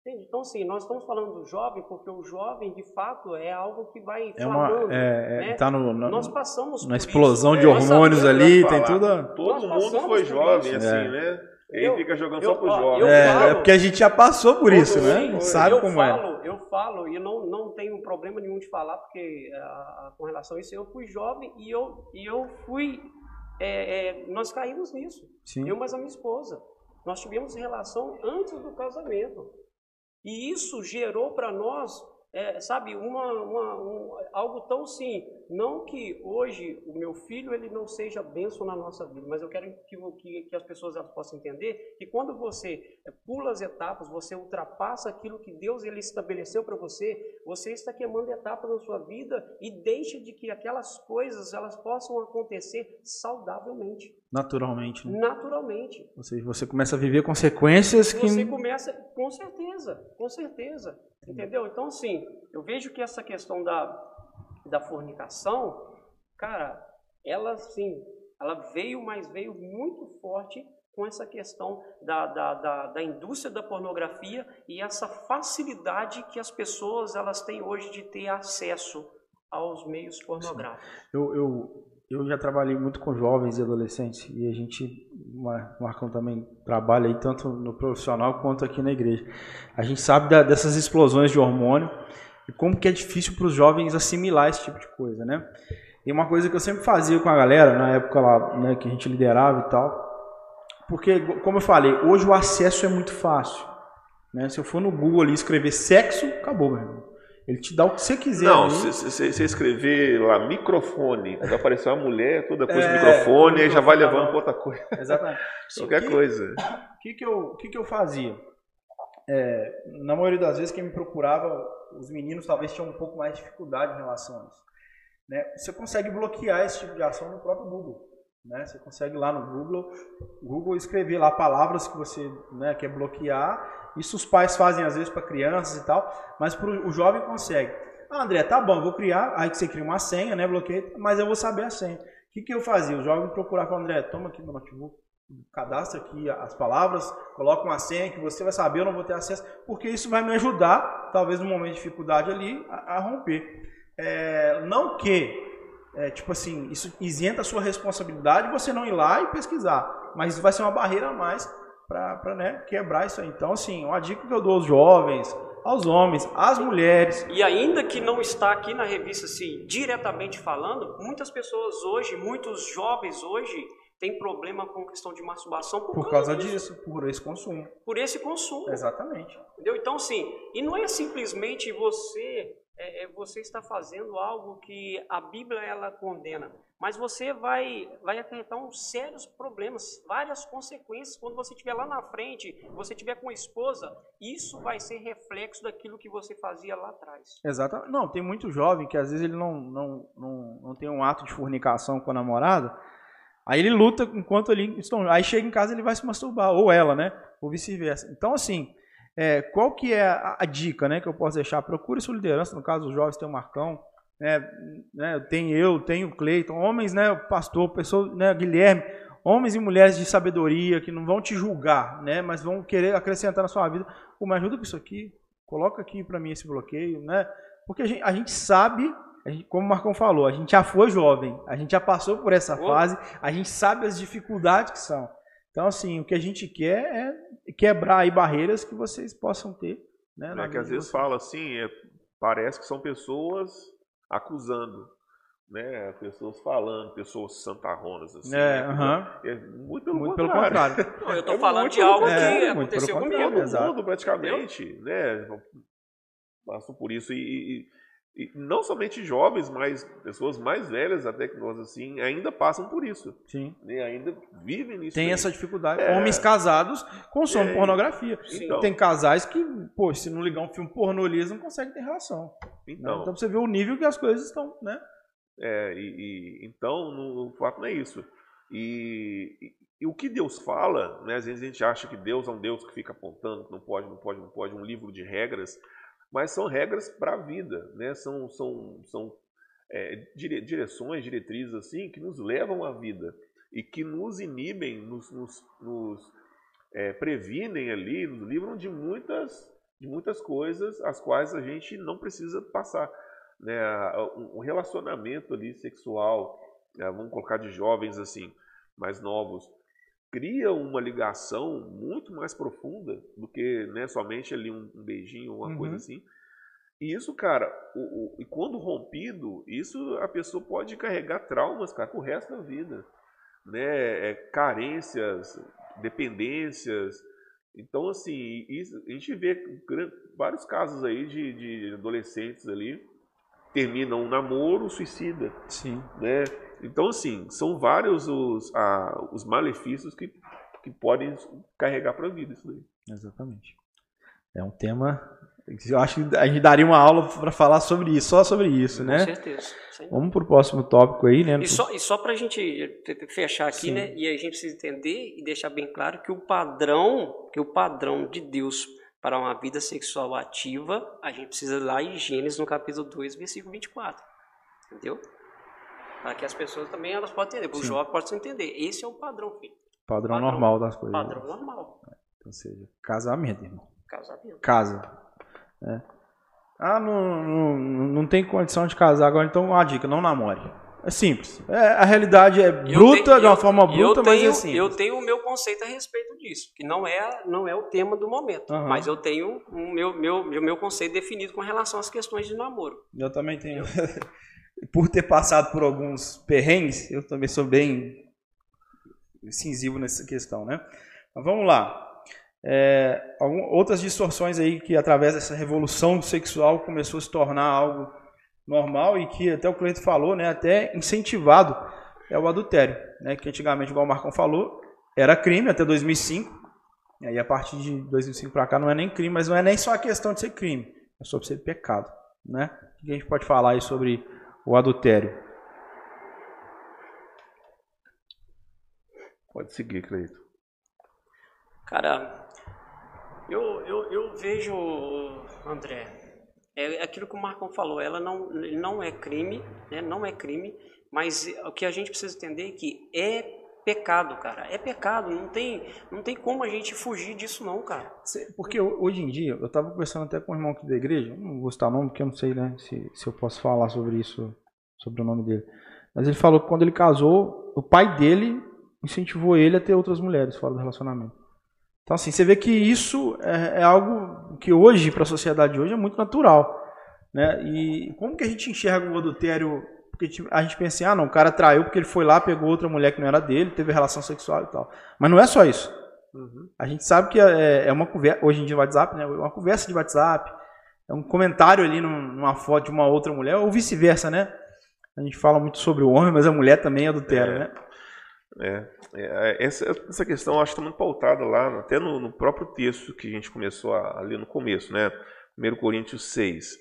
Entende? Então, sim, nós estamos falando do jovem porque o jovem, de fato, é algo que vai é uma, é, é, né? tá no, no, nós passamos na explosão isso, de hormônios ali, tem tudo. Todo mundo foi jovem, assim, é. né? Ele fica jogando eu, só pro jovem. É, falo, é porque a gente já passou por isso, né? Sabe como é. falo, é. Eu falo, e não, não tenho problema nenhum de falar, porque a, com relação a isso, eu fui jovem e eu, e eu fui. É, é, nós caímos nisso. Sim. Eu, mas a minha esposa. Nós tivemos relação antes do casamento. E isso gerou para nós é, sabe, uma, uma, um, algo tão sim. Não que hoje o meu filho ele não seja benção na nossa vida, mas eu quero que, que, que as pessoas elas possam entender que quando você é, pula as etapas, você ultrapassa aquilo que Deus ele estabeleceu para você, você está queimando etapas na sua vida e deixa de que aquelas coisas elas possam acontecer saudavelmente. Naturalmente. Né? Naturalmente. Ou seja, você começa a viver consequências que. Você começa, com certeza, com certeza. Entendeu? Então, assim, eu vejo que essa questão da, da fornicação, cara, ela, assim, ela veio, mas veio muito forte com essa questão da, da, da, da, indústria da pornografia e essa facilidade que as pessoas elas têm hoje de ter acesso aos meios pornográficos. Eu, eu, eu já trabalhei muito com jovens e adolescentes e a gente, Marcão também trabalha aí tanto no profissional quanto aqui na igreja. A gente sabe da, dessas explosões de hormônio e como que é difícil para os jovens assimilar esse tipo de coisa, né? E uma coisa que eu sempre fazia com a galera, na época lá, né, que a gente liderava e tal, porque, como eu falei, hoje o acesso é muito fácil. Né? Se eu for no Google ali escrever sexo, acabou, meu irmão. Ele te dá o que você quiser. Não, você escrever lá microfone, vai aparecer uma mulher, toda coisa é, microfone, aí já vai levando para outra coisa. Exatamente. Qualquer que, coisa. O que, que, eu, que, que eu fazia? É, na maioria das vezes, quem me procurava, os meninos talvez tinham um pouco mais de dificuldade em relação a isso. Né? Você consegue bloquear esse tipo de ação no próprio Google. Né? Você consegue lá no Google, Google escrever lá palavras que você né, quer bloquear isso os pais fazem às vezes para crianças e tal, mas pro, o jovem consegue. Ah, André, tá bom, vou criar. Aí você cria uma senha, né? Bloqueio, mas eu vou saber a senha. O que, que eu fazia? O jovem procurava, André, toma aqui meu notebook, cadastra aqui as palavras, coloca uma senha que você vai saber, eu não vou ter acesso, porque isso vai me ajudar, talvez no momento de dificuldade ali, a, a romper. É, não que, é, tipo assim, isso isenta a sua responsabilidade você não ir lá e pesquisar, mas isso vai ser uma barreira a mais para né, quebrar isso aí. Então, assim, uma dica que eu dou aos jovens, aos homens, às mulheres. E ainda que não está aqui na revista, assim, diretamente falando, muitas pessoas hoje, muitos jovens hoje, têm problema com questão de masturbação por, por causa disso. disso, por esse consumo. Por esse consumo. Exatamente. Entendeu? Então, sim, e não é simplesmente você é, é, você está fazendo algo que a Bíblia ela condena, mas você vai vai acarretar uns sérios problemas, várias consequências quando você estiver lá na frente, você estiver com a esposa, isso vai ser reflexo daquilo que você fazia lá atrás. Exatamente. Não, tem muito jovem que às vezes ele não não, não, não tem um ato de fornicação com a namorada, aí ele luta enquanto ele estão, aí chega em casa ele vai se masturbar ou ela, né? Ou vice-versa. Então assim, é, qual que é a, a, dica né, que eu posso deixar? Procure sua liderança, no caso os jovens tem o Marcão, né, né, tem eu, tem o Cleiton, homens, né, pastor, pessoa, né, Guilherme, homens e mulheres de sabedoria que não vão te julgar, né, mas vão querer acrescentar na sua vida, Pô, me ajuda com isso aqui, coloca aqui para mim esse bloqueio, né, porque a gente, a gente sabe como o Marcão falou, a gente já foi jovem, a gente já passou por essa Oh. fase, a gente sabe as dificuldades que são. Então, assim, o que a gente quer é quebrar aí barreiras que vocês possam ter. Né, né, que às vezes fala assim, é, parece que são pessoas acusando, né? Pessoas falando, pessoas santarronas, assim. É, né? aham. É muito pelo Muito pelo contrário. contrário. Não, eu tô É falando de algo é, que muito aconteceu comigo. contrário. Todo mundo praticamente, né? Passam por isso e, e- e não somente jovens, mas pessoas mais velhas até que nós assim ainda passam por isso, Sim. né? Ainda vivem nisso. Tem aí. essa dificuldade. É. Homens casados consomem É. pornografia. Então. Tem casais que, pô, se não ligar um filme pornô, ali, eles não conseguem ter relação. né? Então, Então, pra você ver o nível que as coisas estão, né? É, e, e- então, no, o fato não é isso. E, e- e o que Deus fala, né, às vezes a gente acha que Deus é um Deus que fica apontando, que não pode, não pode, não pode, um livro de regras, mas são regras para a vida, né? são, são, são é, dire- direções, diretrizes assim, que nos levam à vida e que nos inibem, nos, nos, nos, é, previnem ali, nos livram de muitas, de muitas coisas as quais a gente não precisa passar né, um relacionamento ali sexual, né, vamos colocar de jovens assim, mais novos, cria uma ligação muito mais profunda do que né, somente ali um, um beijinho, uma Uhum. coisa assim. E isso, cara, o, o- e quando rompido, isso a pessoa pode carregar traumas, cara, pro resto da vida. Né? É, carências, dependências. Então, assim, isso- a gente vê vários casos aí de, de adolescentes ali terminam um namoro suicida, Sim. né? Então, assim, são vários os, a- os malefícios que, que podem carregar para a vida isso daí. Exatamente. É um tema. que Eu acho que a gente daria uma aula para falar sobre isso, só sobre isso, Com né? certeza. Sem Vamos pro próximo tópico aí, né? E só, e só para a gente te- te- fechar aqui, Sim. né? E a gente precisa entender e deixar bem claro que o padrão, que o padrão de Deus para uma vida sexual ativa, a gente precisa ir lá em Gênesis no capítulo 2, versículo 24. Entendeu? Para que as pessoas também elas possam entender, o jovem possa entender. Esse é o padrão, filho. Padrão, padrão- normal das coisas. Padrão normal. Ou seja, casamento, irmão. Casamento. Casa. É. Ah, não, não, não tem condição de casar agora, então uma dica, não namore. É simples. É, a realidade é bruta, tenho- de uma eu- forma eu bruta, mas é simples. Eu tenho o meu conceito a respeito disso, que não é, não é o tema do momento. Aham. Mas eu tenho o meu, meu, meu, meu conceito definido com relação às questões de namoro. Eu também tenho. por ter passado por alguns perrengues, eu também sou bem incisivo nessa questão, né? Mas vamos lá. É, algum- outras distorções aí que através dessa revolução sexual começou a se tornar algo normal e que até o cliente falou, né, até incentivado é o adultério, né, que antigamente, igual o Marcão falou, era crime até 2005. E aí a partir de 2005 para cá não é nem crime, mas não é nem só a questão de ser crime, é sobre ser pecado, né? O que a gente pode falar aí sobre o adultério? Pode seguir, Cleito. Cara, eu, eu, eu vejo, André, é aquilo que o Marcão falou, ela não, não é crime, né? não é crime, mas o que a gente precisa entender é que é pecado, cara, é pecado, não tem, não tem como a gente fugir disso não, cara. Porque ho- hoje em dia, eu estava conversando até com um irmão aqui da igreja, não vou citar nome porque eu não sei né, se, se eu posso falar sobre isso, sobre o nome dele. Mas ele falou que quando ele casou, o pai dele incentivou ele a ter outras mulheres fora do relacionamento. Então, assim, você vê que isso é, é algo que hoje, para a sociedade de hoje, é muito natural. Né? E como que a gente enxerga o adultério? Porque a gente pensa assim, ah, não, o cara traiu porque ele foi lá, pegou outra mulher que não era dele, teve relação sexual e tal. Mas não é só isso. A gente sabe que é, é uma conversa, hoje em dia no WhatsApp, né? É uma conversa de WhatsApp, é um comentário ali num- numa foto de uma outra mulher, ou vice-versa, né? A gente fala muito sobre o homem, mas a mulher também adultera, É. né? É, é, essa, essa questão eu acho que está muito pautada lá, até no, no próprio texto que a gente começou a, a ler no começo, né? 1 Coríntios 6,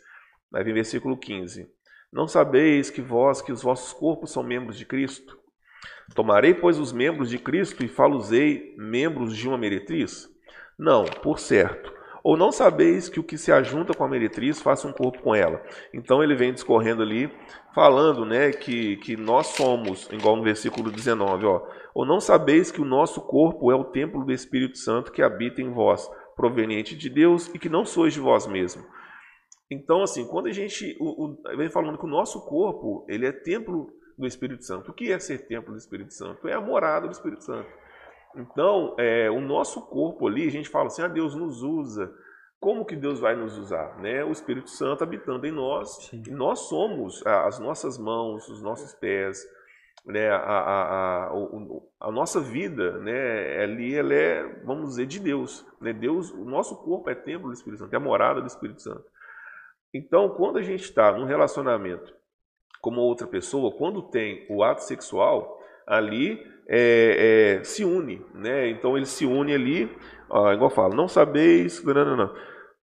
vai vir versículo 15. Não sabeis que vós, que os vossos corpos são membros de Cristo? Tomarei, pois, os membros de Cristo e falosei membros de uma meretriz? Não, por certo. Ou não sabeis que o que se ajunta com a meretriz faça um corpo com ela? Então ele vem discorrendo ali, falando né, que, que nós somos, igual no versículo 19, ó, ou não sabeis que o nosso corpo é o templo do Espírito Santo que habita em vós, proveniente de Deus e que não sois de vós mesmos. Então, assim, quando a gente o, o, vem falando que o nosso corpo ele é templo do Espírito Santo. O que é ser templo do Espírito Santo? É a morada do Espírito Santo. Então, é, o nosso corpo ali, a gente fala assim, ah, Deus nos usa. Como que Deus vai nos usar? Né? O Espírito Santo habitando em nós. E nós somos as nossas mãos, os nossos pés, né? a, a, a, a, nossa vida né? ali ela é, vamos dizer, de Deus. Né? Deus. O nosso corpo é templo do Espírito Santo, é a morada do Espírito Santo. Então, quando a gente está num relacionamento com uma outra pessoa, quando tem o ato sexual, ali é, é, se une, né? Então ele se une ali, ó, igual fala, não sabeis, não, não, não,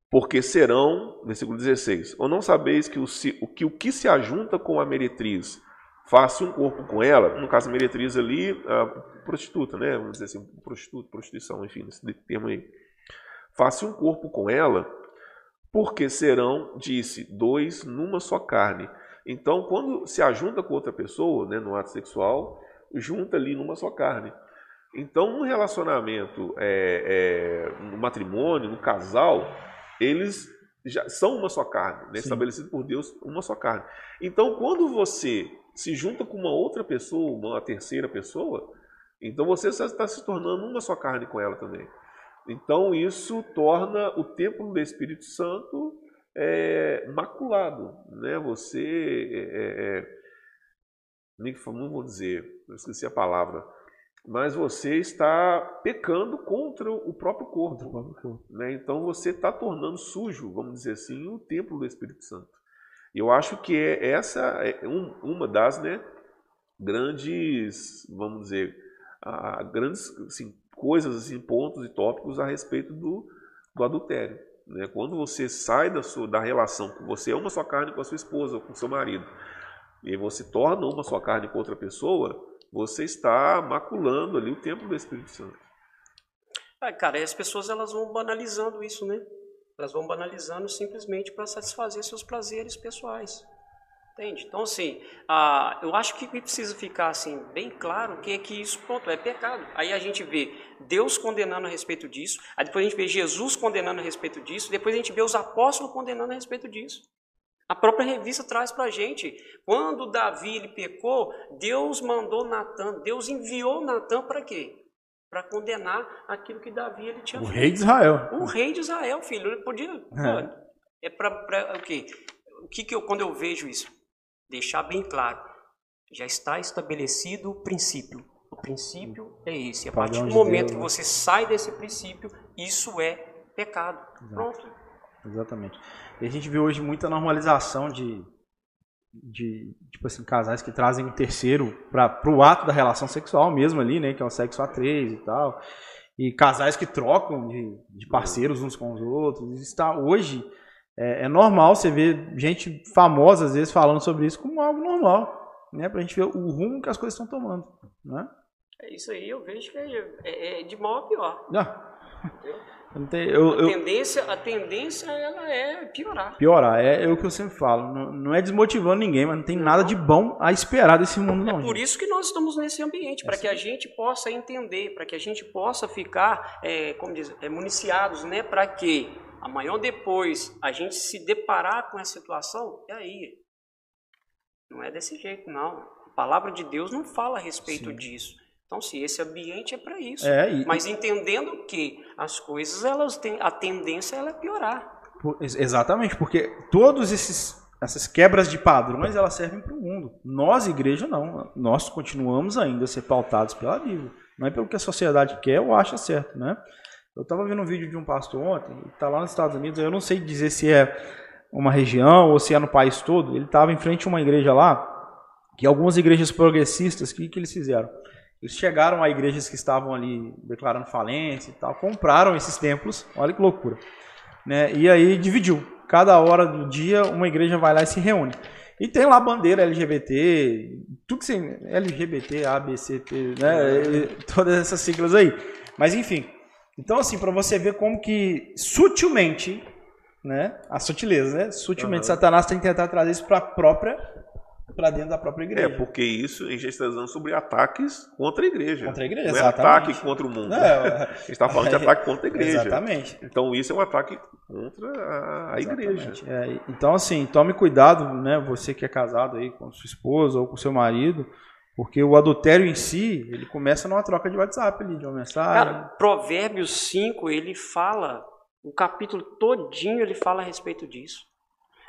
porque serão, versículo 16, ou não sabeis que o, o, que o que se ajunta com a meretriz faça um corpo com ela, no caso a meretriz ali, a prostituta, né? Vamos dizer assim, prostituta, prostituição, enfim, esse termo aí. Faça um corpo com ela, porque serão, disse, dois numa só carne. Então, quando se ajunta com outra pessoa, né, no ato sexual, junta ali numa só carne. Então, um relacionamento, é, é, no matrimônio, no casal, eles já são uma só carne, né? estabelecido por Deus, uma só carne. Então, quando você se junta com uma outra pessoa, uma terceira pessoa, então você está se tornando uma só carne com ela também. Então, isso torna o templo do Espírito Santo é, maculado. Né? Você é, é, não vou dizer, eu esqueci a palavra, mas você está pecando contra o próprio corpo. O próprio corpo. Né? Então você está tornando sujo, vamos dizer assim, o templo do Espírito Santo. E eu acho que é essa é um, uma das né, grandes, vamos dizer, a, grandes assim, coisas, assim, pontos e tópicos a respeito do, do adultério. Né? Quando você sai da, sua, da relação, você é uma só carne com a sua esposa ou com seu marido, e você torna uma sua carne com outra pessoa, você está maculando ali o templo do Espírito Santo. Ah, cara, e as pessoas elas vão banalizando isso, né? Elas vão banalizando simplesmente para satisfazer seus prazeres pessoais. Entende? Então, assim, ah, eu acho que precisa ficar assim, bem claro que é que isso, pronto, é pecado. Aí a gente vê Deus condenando a respeito disso, aí depois a gente vê Jesus condenando a respeito disso, depois a gente vê os apóstolos condenando a respeito disso. A própria revista traz para a gente, quando Davi ele pecou, Deus mandou Natan, Deus enviou Natan para quê? Para condenar aquilo que Davi ele tinha o feito. O rei de Israel. O rei de Israel, filho. Ele podia. É, é para o quê? O que, que eu, quando eu vejo isso? Deixar bem claro. Já está estabelecido o princípio. O princípio é esse. A partir do momento que você sai desse princípio, isso é pecado. Exato. Pronto. Exatamente. E a gente vê hoje muita normalização de, de tipo assim, casais que trazem um terceiro para o ato da relação sexual mesmo ali, né? Que é o sexo a três e tal. E casais que trocam de, de parceiros uns com os outros. Está hoje é, é, normal você ver gente famosa às vezes falando sobre isso como algo normal, né? Para a gente ver o rumo que as coisas estão tomando, né? É isso aí, eu vejo que é, é, é de mal a pior. Ah. Tem, eu, a, tendência, a tendência ela é piorar. Piorar, é, é o que eu sempre falo. Não, não, é desmotivando ninguém, mas não tem nada de bom a esperar desse mundo, não. É por gente. isso que nós estamos nesse ambiente, para é que a gente possa entender, para que a gente possa ficar, é, como diz, é, municiados, né? Para que amanhã ou depois a gente se deparar com essa situação, é aí. Não é desse jeito, não. A palavra de Deus não fala a respeito Sim. disso. Então, se esse ambiente é para isso. É, e, mas entendendo que as coisas, elas têm, a tendência ela é piorar. Exatamente, porque todos esses essas quebras de padrões elas servem para o mundo. Nós, igreja, não. Nós continuamos ainda a ser pautados pela Bíblia. Não é pelo que a sociedade quer ou acha certo, né? Eu estava vendo um vídeo de um pastor ontem, está lá nos Estados Unidos, eu não sei dizer se é uma região ou se é no país todo. Ele estava em frente a uma igreja lá, que algumas igrejas progressistas, o que, que eles fizeram? Eles chegaram a igrejas que estavam ali declarando falência e tal, compraram esses templos, olha que loucura. Né? E aí dividiu. Cada hora do dia uma igreja vai lá e se reúne. E tem lá bandeira LGBT, tudo que você. LGBT, ABCT, né? todas essas siglas aí. Mas enfim. Então, assim, para você ver como que sutilmente, né? A sutileza, né? Sutilmente, uhum. Satanás tem que tentar trazer isso para a própria para dentro da própria igreja. É, porque isso a gente está usando sobre ataques contra a igreja. Contra a igreja, Não é exatamente. ataque contra o mundo. Não, a gente está falando de ataque contra a igreja. Exatamente. Então isso é um ataque contra a, igreja. É, então, assim, tome cuidado, né? Você que é casado aí com sua esposa ou com seu marido, porque o adultério em si, ele começa numa troca de WhatsApp ali, de uma mensagem. Cara, Provérbios 5, ele fala, o capítulo todinho ele fala a respeito disso.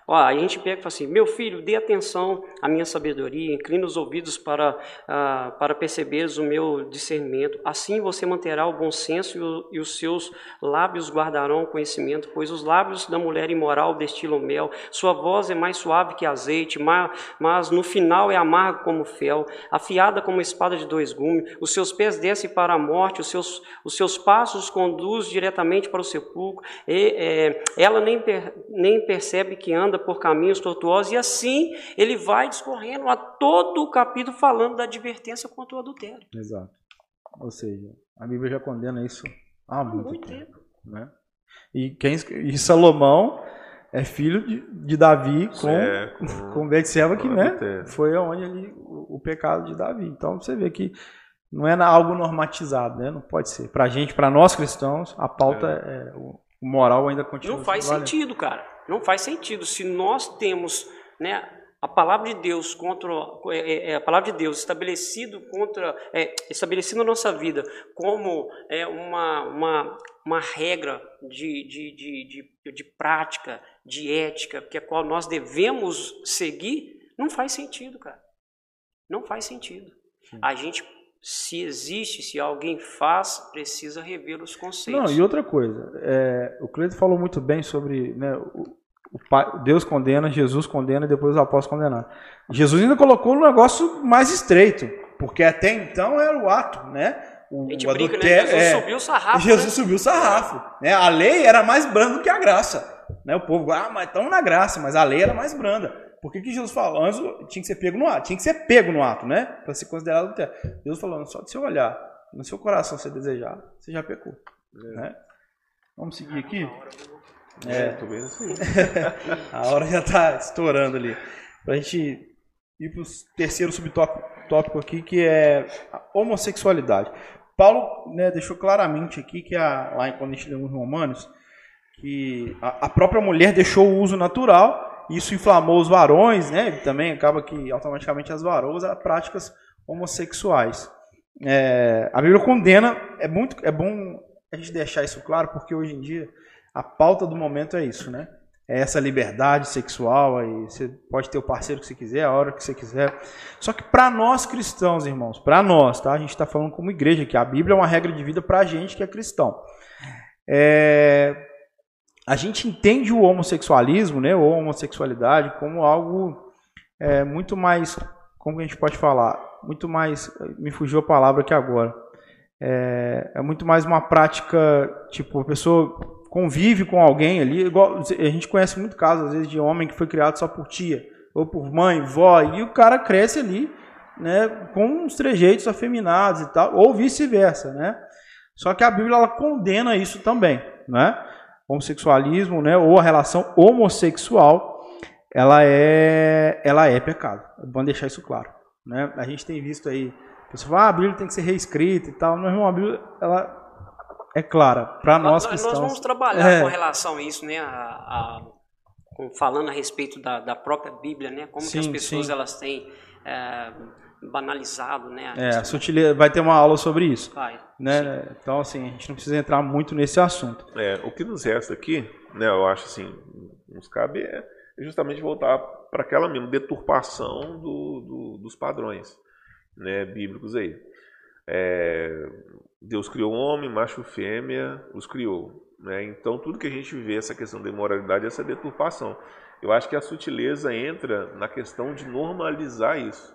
Ó, a gente pega e fala assim, meu filho, dê atenção à minha sabedoria, inclina os ouvidos para, ah, para perceberes o meu discernimento. Assim você manterá o bom senso e, o- e os seus lábios guardarão o conhecimento, pois os lábios da mulher imoral destilam mel, sua voz é mais suave que azeite, ma- mas no final é amargo como fel, afiada como espada de dois gumes, os seus pés descem para a morte, os seus, os seus passos conduz diretamente para o sepulcro, e, é, ela nem, per- nem percebe que anda por caminhos tortuosos, e assim ele vai discorrendo a todo o capítulo falando da advertência contra o adultério. Exato. Ou seja, a Bíblia já condena isso há muito, muito tempo. tempo. Né? E, quem, e Salomão é filho de, de Davi com, É, com Betseba, que com né, foi onde ali o, o pecado de Davi. Então você vê que não é algo normatizado, né? Não pode ser. Pra gente, pra nós cristãos, a pauta é, o, o moral ainda continua. Não faz sentido, cara. Não faz sentido. Se nós temos né, a palavra de Deus contra é, é, é, a palavra de Deus estabelecido contra é, estabelecido na nossa vida como é, uma, uma, uma regra de, de, de, de, de prática, de ética, que a qual nós devemos seguir, não faz sentido, cara. Não faz sentido. A gente, se existe, se alguém faz, precisa rever os conceitos. Não, e outra coisa, é, o Cleiton falou muito bem sobre né, o, o pai- Deus condena, Jesus condena e depois os apóstolos condenaram. Jesus ainda colocou um negócio mais estreito, porque até então era o ato, né? O, A gente o brinca, né? Jesus é, subiu o sarrafo. Jesus né? subiu o sarrafo. Né? A lei era mais branda do que a graça. Né? O povo, ah, mas estamos na graça, mas a lei era mais branda. Por que, Jesus falou? Antes tinha que ser pego no ato, tinha que ser pego no ato, né? Para ser considerado adultério. Jesus falando, só de você olhar, no seu coração você desejar, você já pecou. Né? Vamos seguir aqui? É, tô vendo assim. A hora já está estourando ali. Pra gente ir para o terceiro subtópico tópico aqui, que é a homossexualidade. Paulo né, deixou claramente aqui que a, lá em- quando a gente leu nos Romanos, que a, a própria mulher deixou o uso natural, isso inflamou os varões, né? Também acaba que automaticamente as varoas a práticas homossexuais. É, a Bíblia condena, é muito é bom a gente deixar isso claro, porque hoje em dia a pauta do momento é isso, né? É essa liberdade sexual, aí você pode ter o parceiro que você quiser, a hora que você quiser. Só que para nós cristãos, irmãos, para nós, tá? A gente está falando como igreja que a Bíblia é uma regra de vida para a gente que é cristão. É, a gente entende o homossexualismo, né, ou homossexualidade, como algo é, muito mais, como a gente pode falar, muito mais, me fugiu a palavra aqui agora, é, é muito mais uma prática, tipo, a pessoa convive com alguém ali, igual a gente conhece muito casos, às vezes, de homem que foi criado só por tia, ou por mãe, vó, e o cara cresce ali, né, com uns trejeitos afeminados e tal, ou vice-versa, né? Só que a Bíblia ela condena isso também, né? Homossexualismo, né, ou a relação homossexual, ela é, ela é pecado. É bom deixar isso claro, né? A gente tem visto aí, a pessoa fala, ah, a Bíblia tem que ser reescrita e tal. Meu irmão, a Bíblia, ela é clara para nós nós, cristãos. nós vamos trabalhar É. com relação a isso, né? A, a- falando a respeito da, da própria Bíblia, né? Como que as Sim, pessoas sim. elas têm é, banalizado, né? É, sutileza, vai ter uma aula sobre isso, Vai. né? Então, assim, a gente não precisa entrar muito nesse assunto. É, o que nos resta aqui, né, eu acho assim, nos cabe é justamente voltar para aquela mesma deturpação do, do- dos padrões né, bíblicos aí. É, Deus criou o homem, macho e fêmea, os criou. Né? Então, tudo que a gente vê, essa questão da imoralidade, essa deturpação. Eu acho que a sutileza entra na questão de normalizar isso.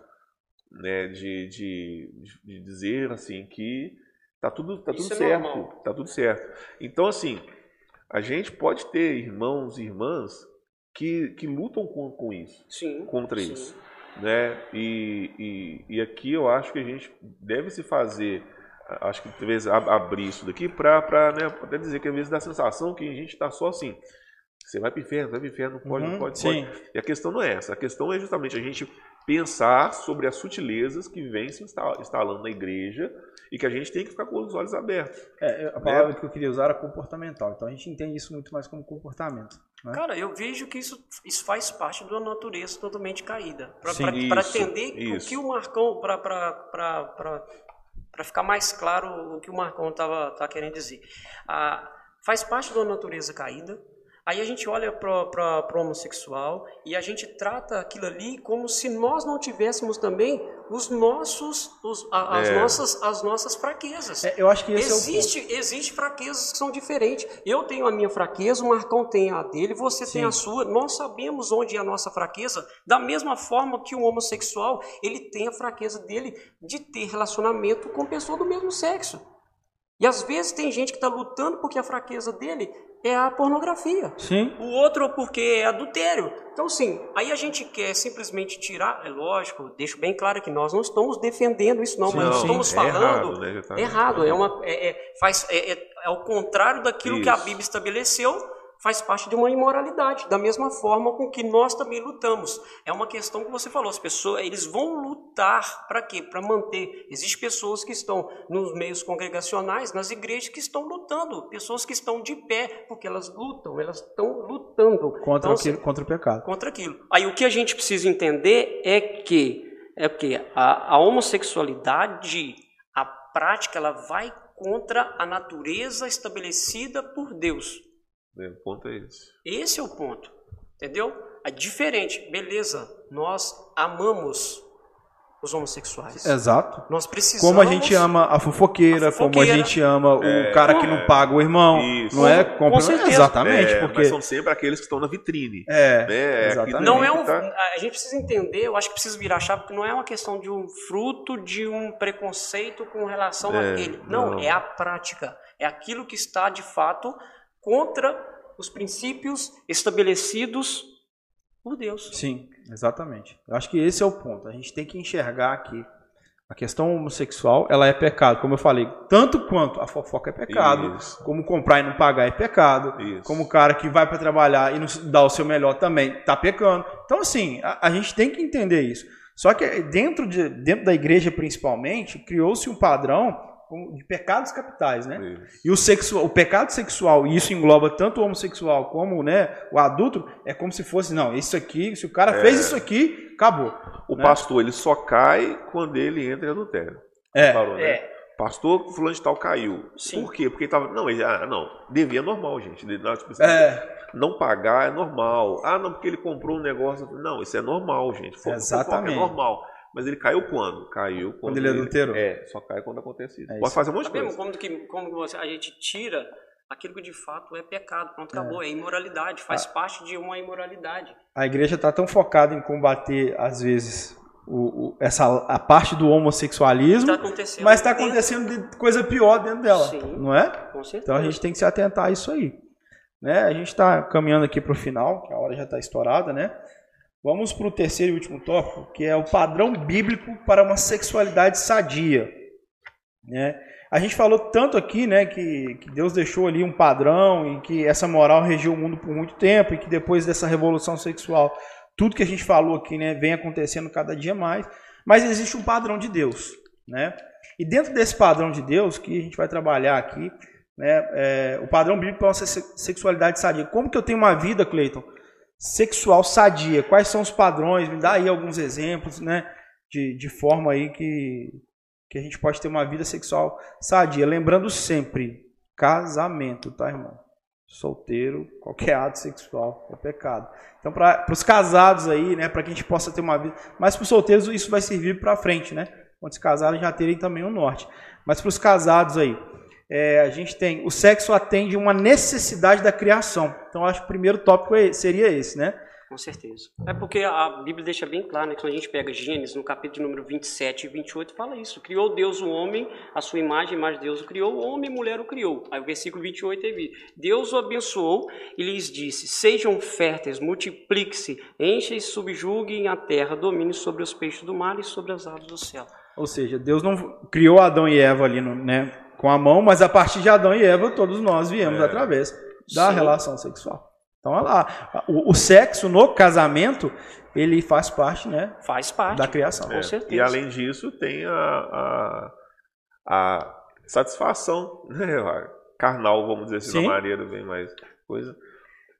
Né? De, de, de dizer assim que tá tudo, tá tudo Isso é certo. normal. Tá tudo certo. Então, assim, a gente pode ter irmãos e irmãs que, que lutam com, com isso Sim. contra sim. isso, né? E, e, e aqui eu acho que a gente deve se fazer, acho que talvez ab- abrir isso daqui para né, até dizer que às vezes dá a sensação que a gente está só assim Você vai para o inferno, vai para o inferno, não pode, Uhum, não pode, sim. pode. E a questão não é essa. A questão é justamente a gente pensar sobre as sutilezas que vêm se insta- instalando na igreja e que a gente tem que ficar com os olhos abertos. É, a palavra que eu queria usar era comportamental. Então a gente entende isso muito mais como comportamento. né? Cara, eu vejo que isso, isso faz parte da natureza totalmente caída. Para isso, entender o isso. que o Marcão, para ficar mais claro o que o Marcão estava tá querendo dizer. Ah, faz parte da natureza caída. Aí a gente olha para o homossexual e a gente trata aquilo ali como se nós não tivéssemos também os nossos, os- a- as, É. nossas, as nossas fraquezas. É, eu acho que esse é o ponto. Existe, existe fraquezas que são diferentes. Eu tenho a minha fraqueza, o Marcão tem a dele, você tem Sim. a sua. Nós sabemos onde é a nossa fraqueza, da mesma forma que o homossexual, ele tem a fraqueza dele de ter relacionamento com pessoa do mesmo sexo. E às vezes tem gente que está lutando porque a fraqueza dele é a pornografia. Sim. O outro porque é adultério. Então, sim, aí a gente quer simplesmente tirar, é lógico, deixo bem claro que nós não estamos defendendo isso, não, Sim, mas nós estamos É falando errado, né, é errado, é, uma, é, é- faz, é, é, é o contrário daquilo que a Isso. Bíblia estabeleceu, faz parte de uma imoralidade, da mesma forma com que nós também lutamos. É uma questão que você falou, as pessoas, eles vão lutar para quê? Para manter. Existem pessoas que estão nos meios congregacionais, nas igrejas que estão lutando, pessoas que estão de pé, porque elas lutam, elas estão lutando Contra, Então, aquilo, contra o pecado. contra aquilo. Aí o que a gente precisa entender é que é que a, a homossexualidade, a prática, ela vai contra a natureza estabelecida por Deus. Né? O ponto é esse. Esse é o ponto, entendeu? É diferente, beleza? Nós amamos os homossexuais. Exato. Nós precisamos. Como a gente ama a fofoqueira, A como a fofoqueira. gente ama o É, cara que não paga o irmão, Isso. não é? Com certeza. Exatamente, É, porque Mas são sempre aqueles que estão na vitrine. é, né? exatamente. Não é um, Tá. a gente precisa entender, eu acho que precisa virar a chave, porque não é uma questão de um fruto de um preconceito com relação É, àquele. Não, não. é a prática. É aquilo que está de fato contra os princípios estabelecidos por Deus. Sim, exatamente. Eu acho que esse é o ponto. A gente tem que enxergar que a questão homossexual, ela é pecado, como eu falei, tanto quanto a fofoca é pecado, Isso. como comprar e não pagar é pecado, Isso. como o cara que vai para trabalhar e não dá o seu melhor também tá pecando. Então assim, a, a gente tem que entender isso. Só que dentro, de, dentro da igreja principalmente, criou-se um padrão de pecados capitais, né? Isso. E o, sexual, o pecado sexual, e isso engloba tanto o homossexual como né, o adulto, é como se fosse, não, isso aqui, se o cara É. fez isso aqui, acabou. O né? pastor, ele só cai quando ele entra em adultério. É, Parou, né? É, Pastor fulano de tal caiu. Sim. Por quê? Porque ele tava. Não, ele, ah, não. Devia é normal, gente. Tipo assim, é, não pagar é normal. Ah, não, porque ele comprou um negócio. Não, isso é normal, gente. Fo- Exatamente. fofoca É normal. Mas ele caiu quando? Caiu quando, Quando ele adulterou. É, só cai quando acontece isso. É Pode isso. fazer um monte tá de coisa. como, que, como você, a gente tira aquilo que de fato é pecado? Pronto, acabou. É, imoralidade, Ah. faz parte de uma imoralidade. a igreja está tão focada em combater, às vezes, o, o- essa, a parte do homossexualismo, Está acontecendo. mas está acontecendo de- coisa pior dentro dela, Sim. não é? Com certeza. Então a gente tem que se atentar a isso aí. Né? A gente está caminhando aqui para o final, que a hora já está estourada, né? Vamos para o terceiro e último tópico, que é o padrão bíblico para uma sexualidade sadia. Né? A gente falou tanto aqui, né, que, que Deus deixou ali um padrão e que essa moral regiu o mundo por muito tempo e que depois dessa revolução sexual, tudo que a gente falou aqui, né, vem acontecendo cada dia mais. Mas existe um padrão de Deus, né? E dentro desse padrão de Deus que a gente vai trabalhar aqui, né, é, o padrão bíblico para uma se- sexualidade sadia. Como que eu tenho uma vida, Cleiton, sexual sadia? Quais são os padrões? Me dá aí alguns exemplos, né, de, de forma aí que, que a gente pode ter uma vida sexual sadia. Lembrando sempre, casamento, tá, irmão? Solteiro, qualquer ato sexual é pecado. Então, para os casados aí, né, para que a gente possa ter uma vida. Mas para os solteiros isso vai servir para frente, né? Quando se casarem já terem também o norte. Mas para os casados aí, é, a gente tem. O sexo atende uma necessidade da criação. Então, acho que o primeiro tópico é- seria esse, né? Com certeza. É porque a Bíblia deixa bem claro, né, que quando a gente pega Gênesis, no capítulo número 27 e 28, fala isso. Criou Deus o homem, a sua imagem, a imagem de Deus o criou, o homem e mulher o criou. Aí o versículo 28 é. Deus o abençoou e lhes disse, sejam férteis, multiplique-se, enchem e subjuguem a terra, domine sobre os peixes do mar e sobre as aves do céu. Ou seja, Deus não criou Adão e Eva ali no- né, com a mão, mas a partir de Adão e Eva, todos nós viemos É. através da Sim. relação sexual. Então, olha lá, o, o sexo no casamento, ele faz parte, né, Faz parte. da criação. É, Com certeza. E além disso, tem a, a, a satisfação né, a carnal, vamos dizer assim, Sim. uma maneira bem mais coisa,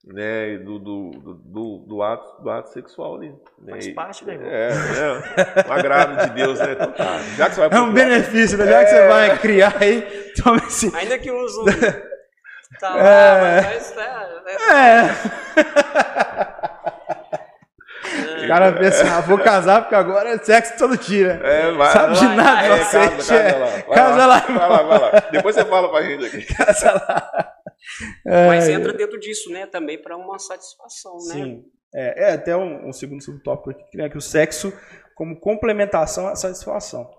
né, do, do, do, do, ato, do ato sexual ali. Né? Faz parte, né, irmão? É, é, um agrado de Deus, né? Então, tá, já que você vai É um procurar- benefício, né? Já que você vai criar aí, toma esse... Ainda que os. tá lá, É. mas. É, É. O cara pensa, ah, vou casar porque agora é sexo todo dia. É, vai, Sabe de vai, nada, é, você. casa, casa lá. Vai Casa lá, Vai lá, vai lá. Depois você fala pra gente aqui. Casa lá. Mas É, entra dentro disso, né? Também para uma satisfação, né? Sim. É, é até um, um segundo subtópico aqui, né, que o sexo como complementação à satisfação.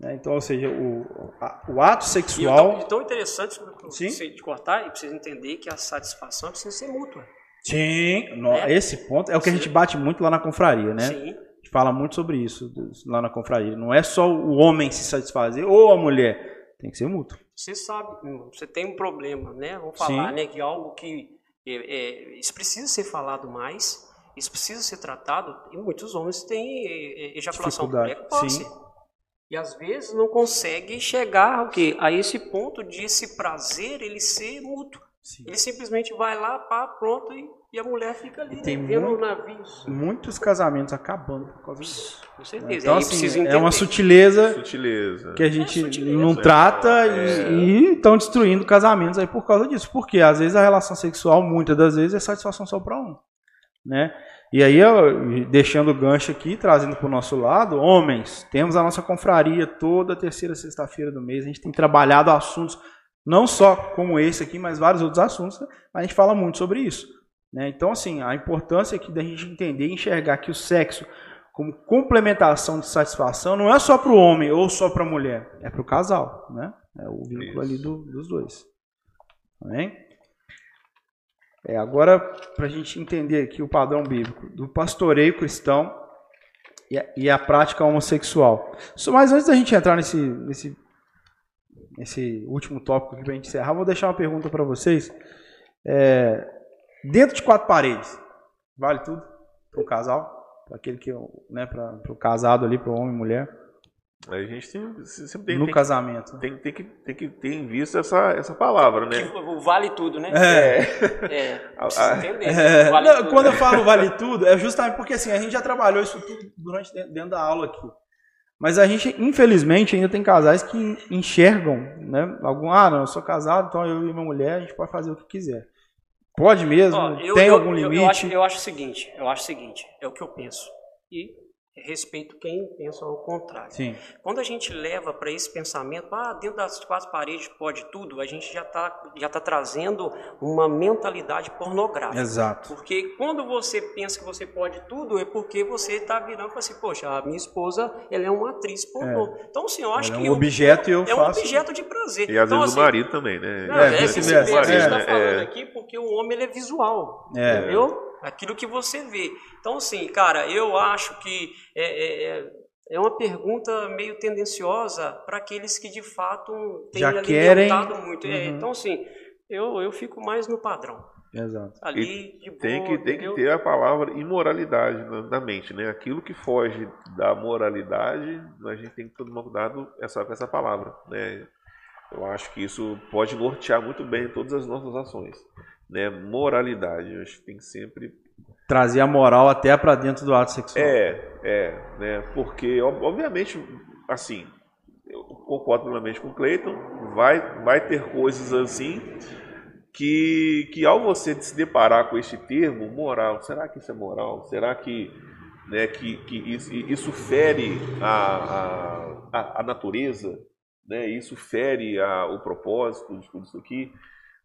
né? Então, ou seja, o, a- o ato E sexual. tão, tão interessante Sim. você de cortar e precisa entender que a satisfação precisa ser mútua. Sim, no- É. esse ponto é o que a gente bate muito lá na confraria, né? Sim. A gente fala muito sobre isso lá na confraria. Não é só o homem se satisfazer ou a mulher. Tem que ser mútuo. Você sabe, irmão, você tem um problema, né? Vamos falar, Sim. né? Que algo que é, é, isso precisa ser falado mais, isso precisa ser tratado. E muitos homens têm é, é, ejaculação precoce. E às vezes não consegue chegar ao quê? a esse ponto de esse prazer ele ser mútuo. Sim. Ele simplesmente vai lá, pá, pronto, e, e a mulher fica ali, tem né, vendo muito- navios. Muitos casamentos acabando por causa disso. Com certeza. Então, assim, precisa é uma sutileza Sutileza. que a gente sutileza, não trata É. e estão destruindo casamentos aí por causa disso. Porque às vezes a relação sexual, muitas das vezes, é satisfação só para um. Né? E aí, eu, deixando o gancho aqui, trazendo para o nosso lado, homens, temos a nossa confraria toda terceira sexta-feira do mês. A gente tem trabalhado assuntos, não só como esse aqui, mas vários outros assuntos. né? A gente fala muito sobre isso. Né? Então, assim, a importância aqui da gente entender e enxergar que o sexo como complementação de satisfação não é só para o homem ou só para a mulher, é para o casal, né? É o vínculo Isso. ali do- dos dois. Amém? É, agora, para a gente entender aqui o padrão bíblico do pastoreio cristão e a, e a prática homossexual. Só- Mas antes da gente entrar nesse, nesse, nesse último tópico para a gente encerrar, vou deixar uma pergunta para vocês. É, dentro de quatro paredes, vale tudo para o casal? Para aquele que, né, para o casado ali, para o homem e mulher, A gente tem, sempre tem, no tem, casamento. tem, tem que, tem que ter em vista essa, essa palavra, né? Que o vale tudo, né? É. É, a- entender. É, vale não, tudo. quando eu falo vale tudo, é justamente porque assim, a gente já trabalhou isso tudo durante dentro dentro da aula aqui. Mas a gente, infelizmente, ainda tem casais que enxergam, né? Algum, ah, não, eu sou casado, então eu e minha mulher, a gente pode fazer o que quiser. Pode mesmo, Ó, eu- tem eu- algum eu- limite. Eu acho, eu acho o seguinte, eu acho o seguinte, é o que eu penso. E respeito quem pensa ao contrário. Sim, Quando a gente leva para esse pensamento, ah, dentro das quatro paredes pode tudo, a gente já está já tá trazendo uma mentalidade pornográfica. exato. Porque quando você pensa que você pode tudo, é porque você está virando e fala assim, poxa, a minha esposa ela é uma atriz pornô. Então, assim, eu acho é que um eu- objeto e eu é um faço- objeto de prazer. E às então, vezes assim, o marido também, né? não, É, é, vice-versa. vice-versa. A gente É, está falando é. aqui porque o homem ele é visual. É. Entendeu? Aquilo que você vê. Então, assim, cara, eu acho que é, é, é uma pergunta meio tendenciosa para aqueles que de fato têm Já querem- muito. É, Uhum. então, assim, eu, eu fico mais no padrão. Exato. Ali, de boa, Tem que, tem que ter a palavra imoralidade na, na mente, né? Aquilo que foge da moralidade, a gente tem que tomar cuidado essa, com essa palavra, né? Eu acho que isso pode nortear muito bem todas as nossas ações, né? Moralidade, acho que tem que sempre Trazer a moral até para dentro do ato sexual. é, é, né? Porque, ob- obviamente, assim, eu concordo plenamente com o Cleiton, vai, vai ter coisas assim que, que ao você se deparar com este termo, moral, será que isso é moral? Será que, né, que, que isso, fere a, a, a- a natureza? Né? Isso fere a, o propósito de tudo isso aqui?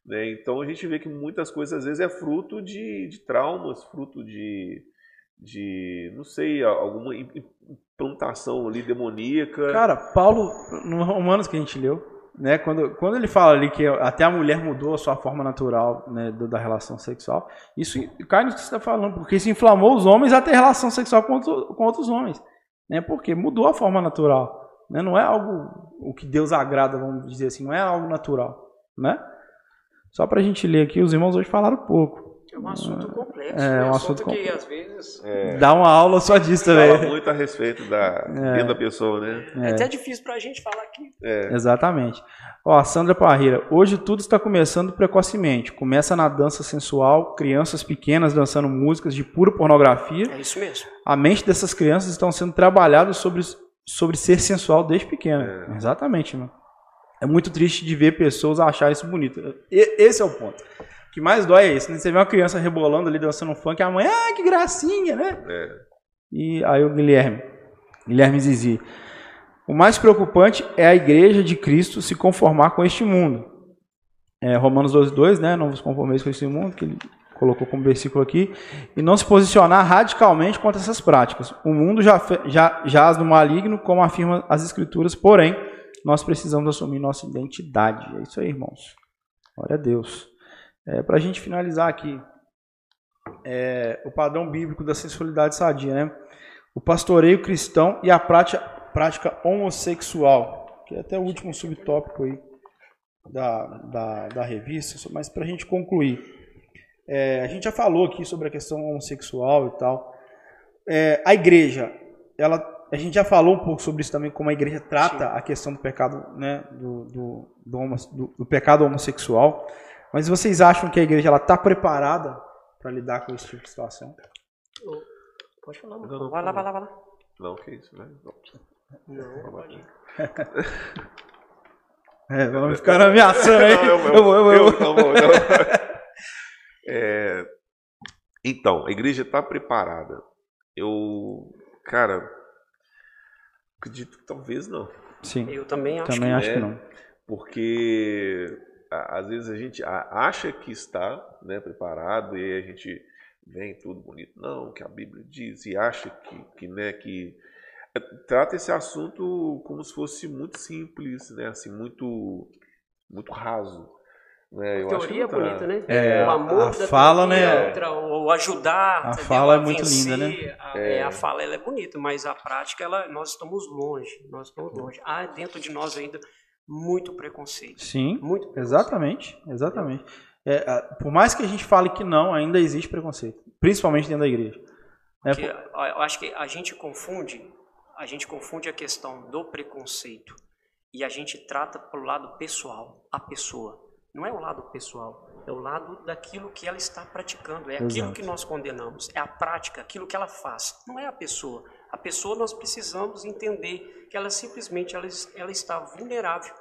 Né? Então a gente vê que muitas coisas às vezes é fruto de, de traumas, fruto de, de, não sei, alguma im- implantação ali demoníaca. Cara, Paulo, no Romanos que a gente leu, né, quando, quando ele fala ali que até a mulher mudou a sua forma natural né, da relação sexual, isso cai no que você está falando, porque isso inflamou os homens a ter relação sexual com, outro- com outros homens. Né, porque mudou a forma natural. Né, não é algo o que Deus agrada, vamos dizer assim, não é algo natural. Né? Só para a gente ler aqui, os irmãos hoje falaram pouco. É um assunto complexo. É, É um um assunto assunto que às vezes É, Dá uma aula só disso fala também. muito a respeito da dentro da pessoa, né? é, até difícil pra gente falar aqui. É, Exatamente. Ó, Sandra Parreira, hoje tudo está começando precocemente. Começa na dança sensual, crianças pequenas dançando músicas de pura pornografia. É isso mesmo. A mente dessas crianças estão sendo trabalhadas sobre, sobre ser sensual desde pequena. Exatamente, mano. É muito triste de ver pessoas acharem isso bonito. E- esse é o ponto. O que mais dói é isso, né? Você vê uma criança rebolando ali, dançando um funk, a mãe, ah, que gracinha, né? é. E aí o Guilherme, Guilherme Zizi. O mais preocupante é a igreja de Cristo se conformar com este mundo. É, Romanos 12, 2, né? Não vos conformeis com este mundo, que ele colocou como versículo aqui. E não se posicionar radicalmente contra essas práticas. O mundo já, já jaz no maligno, como afirma as escrituras, porém, nós precisamos assumir nossa identidade. É isso aí, irmãos. Glória a Deus. É, Para a gente finalizar aqui, é, o padrão bíblico da sensualidade sadia, né? O pastoreio cristão e a prática, prática homossexual, que é até o último subtópico aí da, da, da revista, mas para a gente concluir. É, a gente já falou aqui sobre a questão homossexual e tal. É, a igreja, ela, a gente já falou um pouco sobre isso também, como a igreja trata a questão do pecado, né, do, do, do, homo- do- do pecado homossexual. Mas vocês acham que a igreja ela está preparada para lidar com esse tipo de situação? Pode falar, Não, não, Vai lá, vai lá, vai lá. Não, que isso, né? Não. Não. É, vamos ficar ameaçando aí. Não, eu, eu, Eu vou, eu vou, eu. É, então, a igreja está preparada. Eu, cara, acredito que talvez não. Sim, Eu também acho também que acho é. que não. Porque a- às vezes a gente a- acha que está né, preparado e a gente vem tudo bonito, não, que a Bíblia diz, e acha que, que, né, que é, trata esse assunto como se fosse muito simples, né, assim, muito, muito raso. Né? Eu acho que teoria é tá. bonita, né? É, o amor a da fala, teoria, né? outra, o o ajudar. A entendeu? fala é A muito vencer, linda, né? A, é, a fala ela é bonita, mas a prática, ela, nós estamos longe. Nós estamos longe. Há dentro de nós ainda muito preconceito. Sim, Muito preconceito. exatamente, exatamente. É, a- por mais que a gente fale que não, ainda existe preconceito, principalmente dentro da igreja. É, Porque eu acho que a gente confunde, a gente confunde a questão do preconceito e a gente trata pelo lado pessoal, a pessoa. Não é o lado pessoal, é o lado daquilo que ela está praticando, é aquilo Exato. que nós condenamos, é a prática, aquilo que ela faz. Não é a pessoa. A pessoa nós precisamos entender que ela simplesmente ela, ela está vulnerável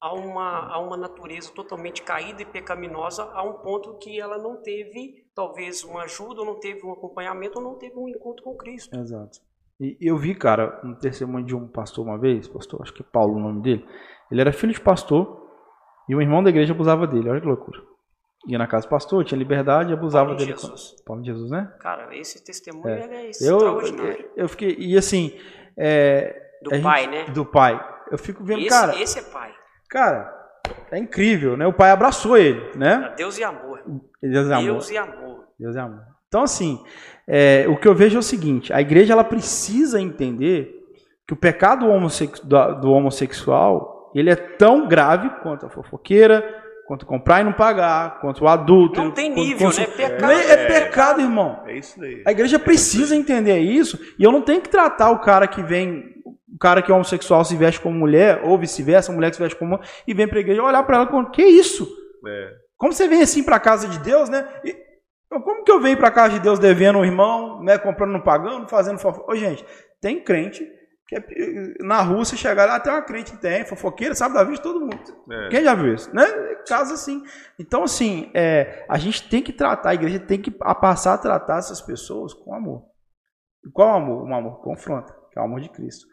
a uma, a uma natureza totalmente caída e pecaminosa a um ponto que ela não teve talvez uma ajuda, ou não teve um acompanhamento, ou não teve um encontro com Cristo. Exato. E eu vi, cara, um testemunho de um pastor uma vez, pastor, acho que é Paulo o nome dele. Ele era filho de pastor e um irmão da igreja abusava dele. Olha que loucura. Ia na casa do pastor, tinha liberdade e abusava Paulo de dele. Jesus. Paulo de Jesus, né? Cara, esse testemunho É. é Eu, extraordinário. eu fiquei. E assim. é, Do gente- pai, né? Do pai. Eu fico vendo, Esse, cara. esse é pai. Cara, é incrível, né? O pai abraçou ele, né? Deus e amor. Deus é amor. Deus e amor. Deus é amor. Então, assim, é, o que eu vejo é o seguinte: a igreja ela precisa entender que o pecado do homossexual ele é tão grave quanto a fofoqueira, quanto comprar e não pagar, quanto o adulto. Não tem nível, né? Pecado É, é pecado, irmão. É isso daí. A igreja precisa entender isso e eu não tenho que tratar o cara que vem, o cara que é homossexual se veste como mulher, ou vice-versa, a mulher que se veste como homem, e vem pra igreja olhar pra ela com que isso? É. Como você vem assim pra casa de Deus, né? E, como que eu venho pra casa de Deus devendo um irmão, né, comprando não pagando, fazendo fofoca? Ô, gente, tem crente é- na rua você chegar lá, tem uma crente que tem, fofoqueira, sabe da vida de todo mundo. É. Quem já viu isso? Né? Caso assim. Então, assim, é, a gente tem que tratar, a igreja tem que passar a tratar essas pessoas com amor. E qual amor? Um amor que confronta, que é o amor de Cristo.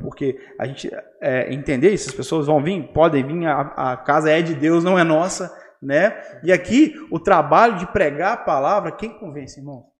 Porque a gente é, entender isso, as pessoas vão vir, podem vir, a, a casa é de Deus, não é nossa, né? E aqui, o trabalho de pregar a palavra, quem convence, irmão?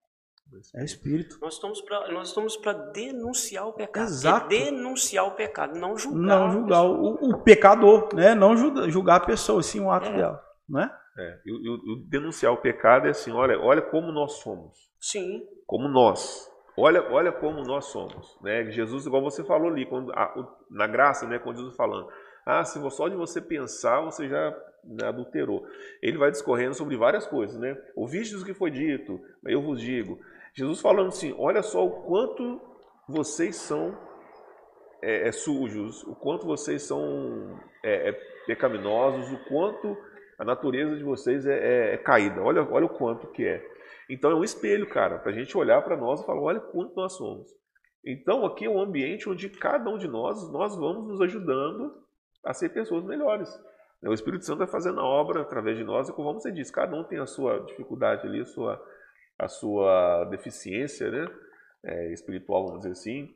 É Espírito. Nós estamos para nós estamos para denunciar o pecado. Exato. É denunciar o pecado, não julgar. Não julgar o, o pecador, né? Não julgar, julgar a pessoa, sim, o ato É. dela, não é? É. E, o- e o- o denunciar o pecado é assim, olha, olha como nós somos. Sim. como nós. Olha, olha como nós somos, né? Jesus, igual você falou ali, quando, a- o- na graça, né? Quando Jesus falando, Ah, se só de você pensar, você já né, adulterou. Ele vai discorrendo sobre várias coisas, né? Ouviste o que foi dito, eu vos digo. Jesus falando assim, olha só o quanto vocês são é, é, sujos, o quanto vocês são é, é pecaminosos, o quanto a natureza de vocês é, é, é, caída. Olha, olha o quanto que é. Então é um espelho, cara, para a gente olhar para nós e falar, olha quanto nós somos. Então aqui é um ambiente onde cada um de nós, nós vamos nos ajudando a ser pessoas melhores. O Espírito Santo vai fazendo a obra através de nós, e como você disse, cada um tem a sua dificuldade ali, a sua, a sua deficiência né? É, espiritual, vamos dizer assim.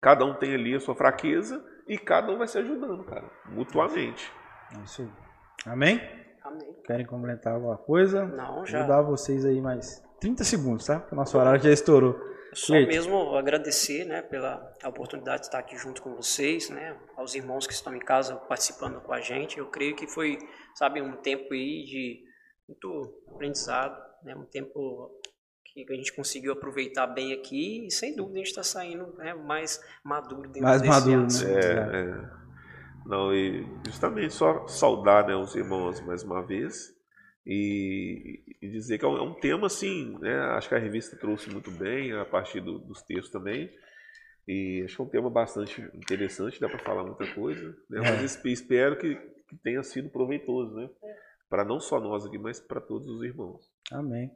Cada um tem ali a sua fraqueza e cada um vai se ajudando, cara, mutuamente. É isso aí. Amém? Amém. Querem complementar alguma coisa? Não, já. Vou dar vocês aí mais 30 segundos, tá? Porque o nosso horário já estourou. Só Leite. mesmo agradecer, né, pela oportunidade de estar aqui junto com vocês, né, aos irmãos que estão em casa participando com a gente. Eu creio que foi, sabe, um tempo aí de muito aprendizado, né, um tempo que a gente conseguiu aproveitar bem aqui e sem dúvida a gente está saindo né, mais maduro dentro mais desse maduro, né? É, é. Não, e justamente só saudar né, os irmãos mais uma vez e, e dizer que é um, é um, tema assim, né, acho que a revista trouxe muito bem a partir do, dos textos também. E acho que é um tema bastante interessante, dá para falar muita coisa, né, mas é. espero que, que, tenha sido proveitoso, né? Para não só nós aqui, mas para todos os irmãos. Amém.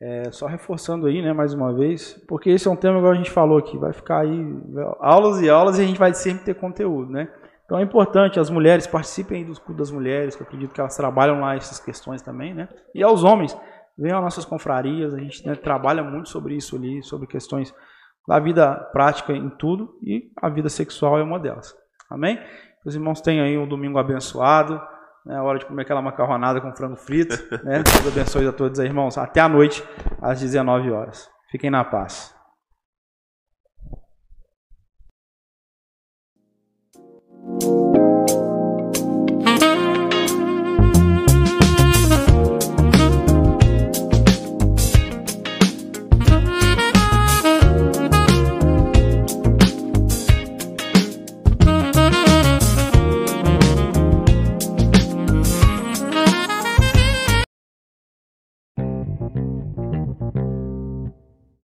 É, só reforçando aí, né, mais uma vez, porque esse é um tema igual a gente falou aqui, vai ficar aí aulas e aulas e a gente vai sempre ter conteúdo, né? Então é importante as mulheres participem do culto das mulheres, que eu acredito que elas trabalham lá essas questões também, né? E aos homens, venham às nossas confrarias, a gente né, trabalha muito sobre isso ali, sobre questões da vida prática em tudo e a vida sexual é uma delas. Amém? Os irmãos tenham aí um domingo abençoado, é A hora de comer aquela macarronada com frango frito. Né? Deus abençoe a todos aí, irmãos. Até a noite, às 19 horas. Fiquem na paz.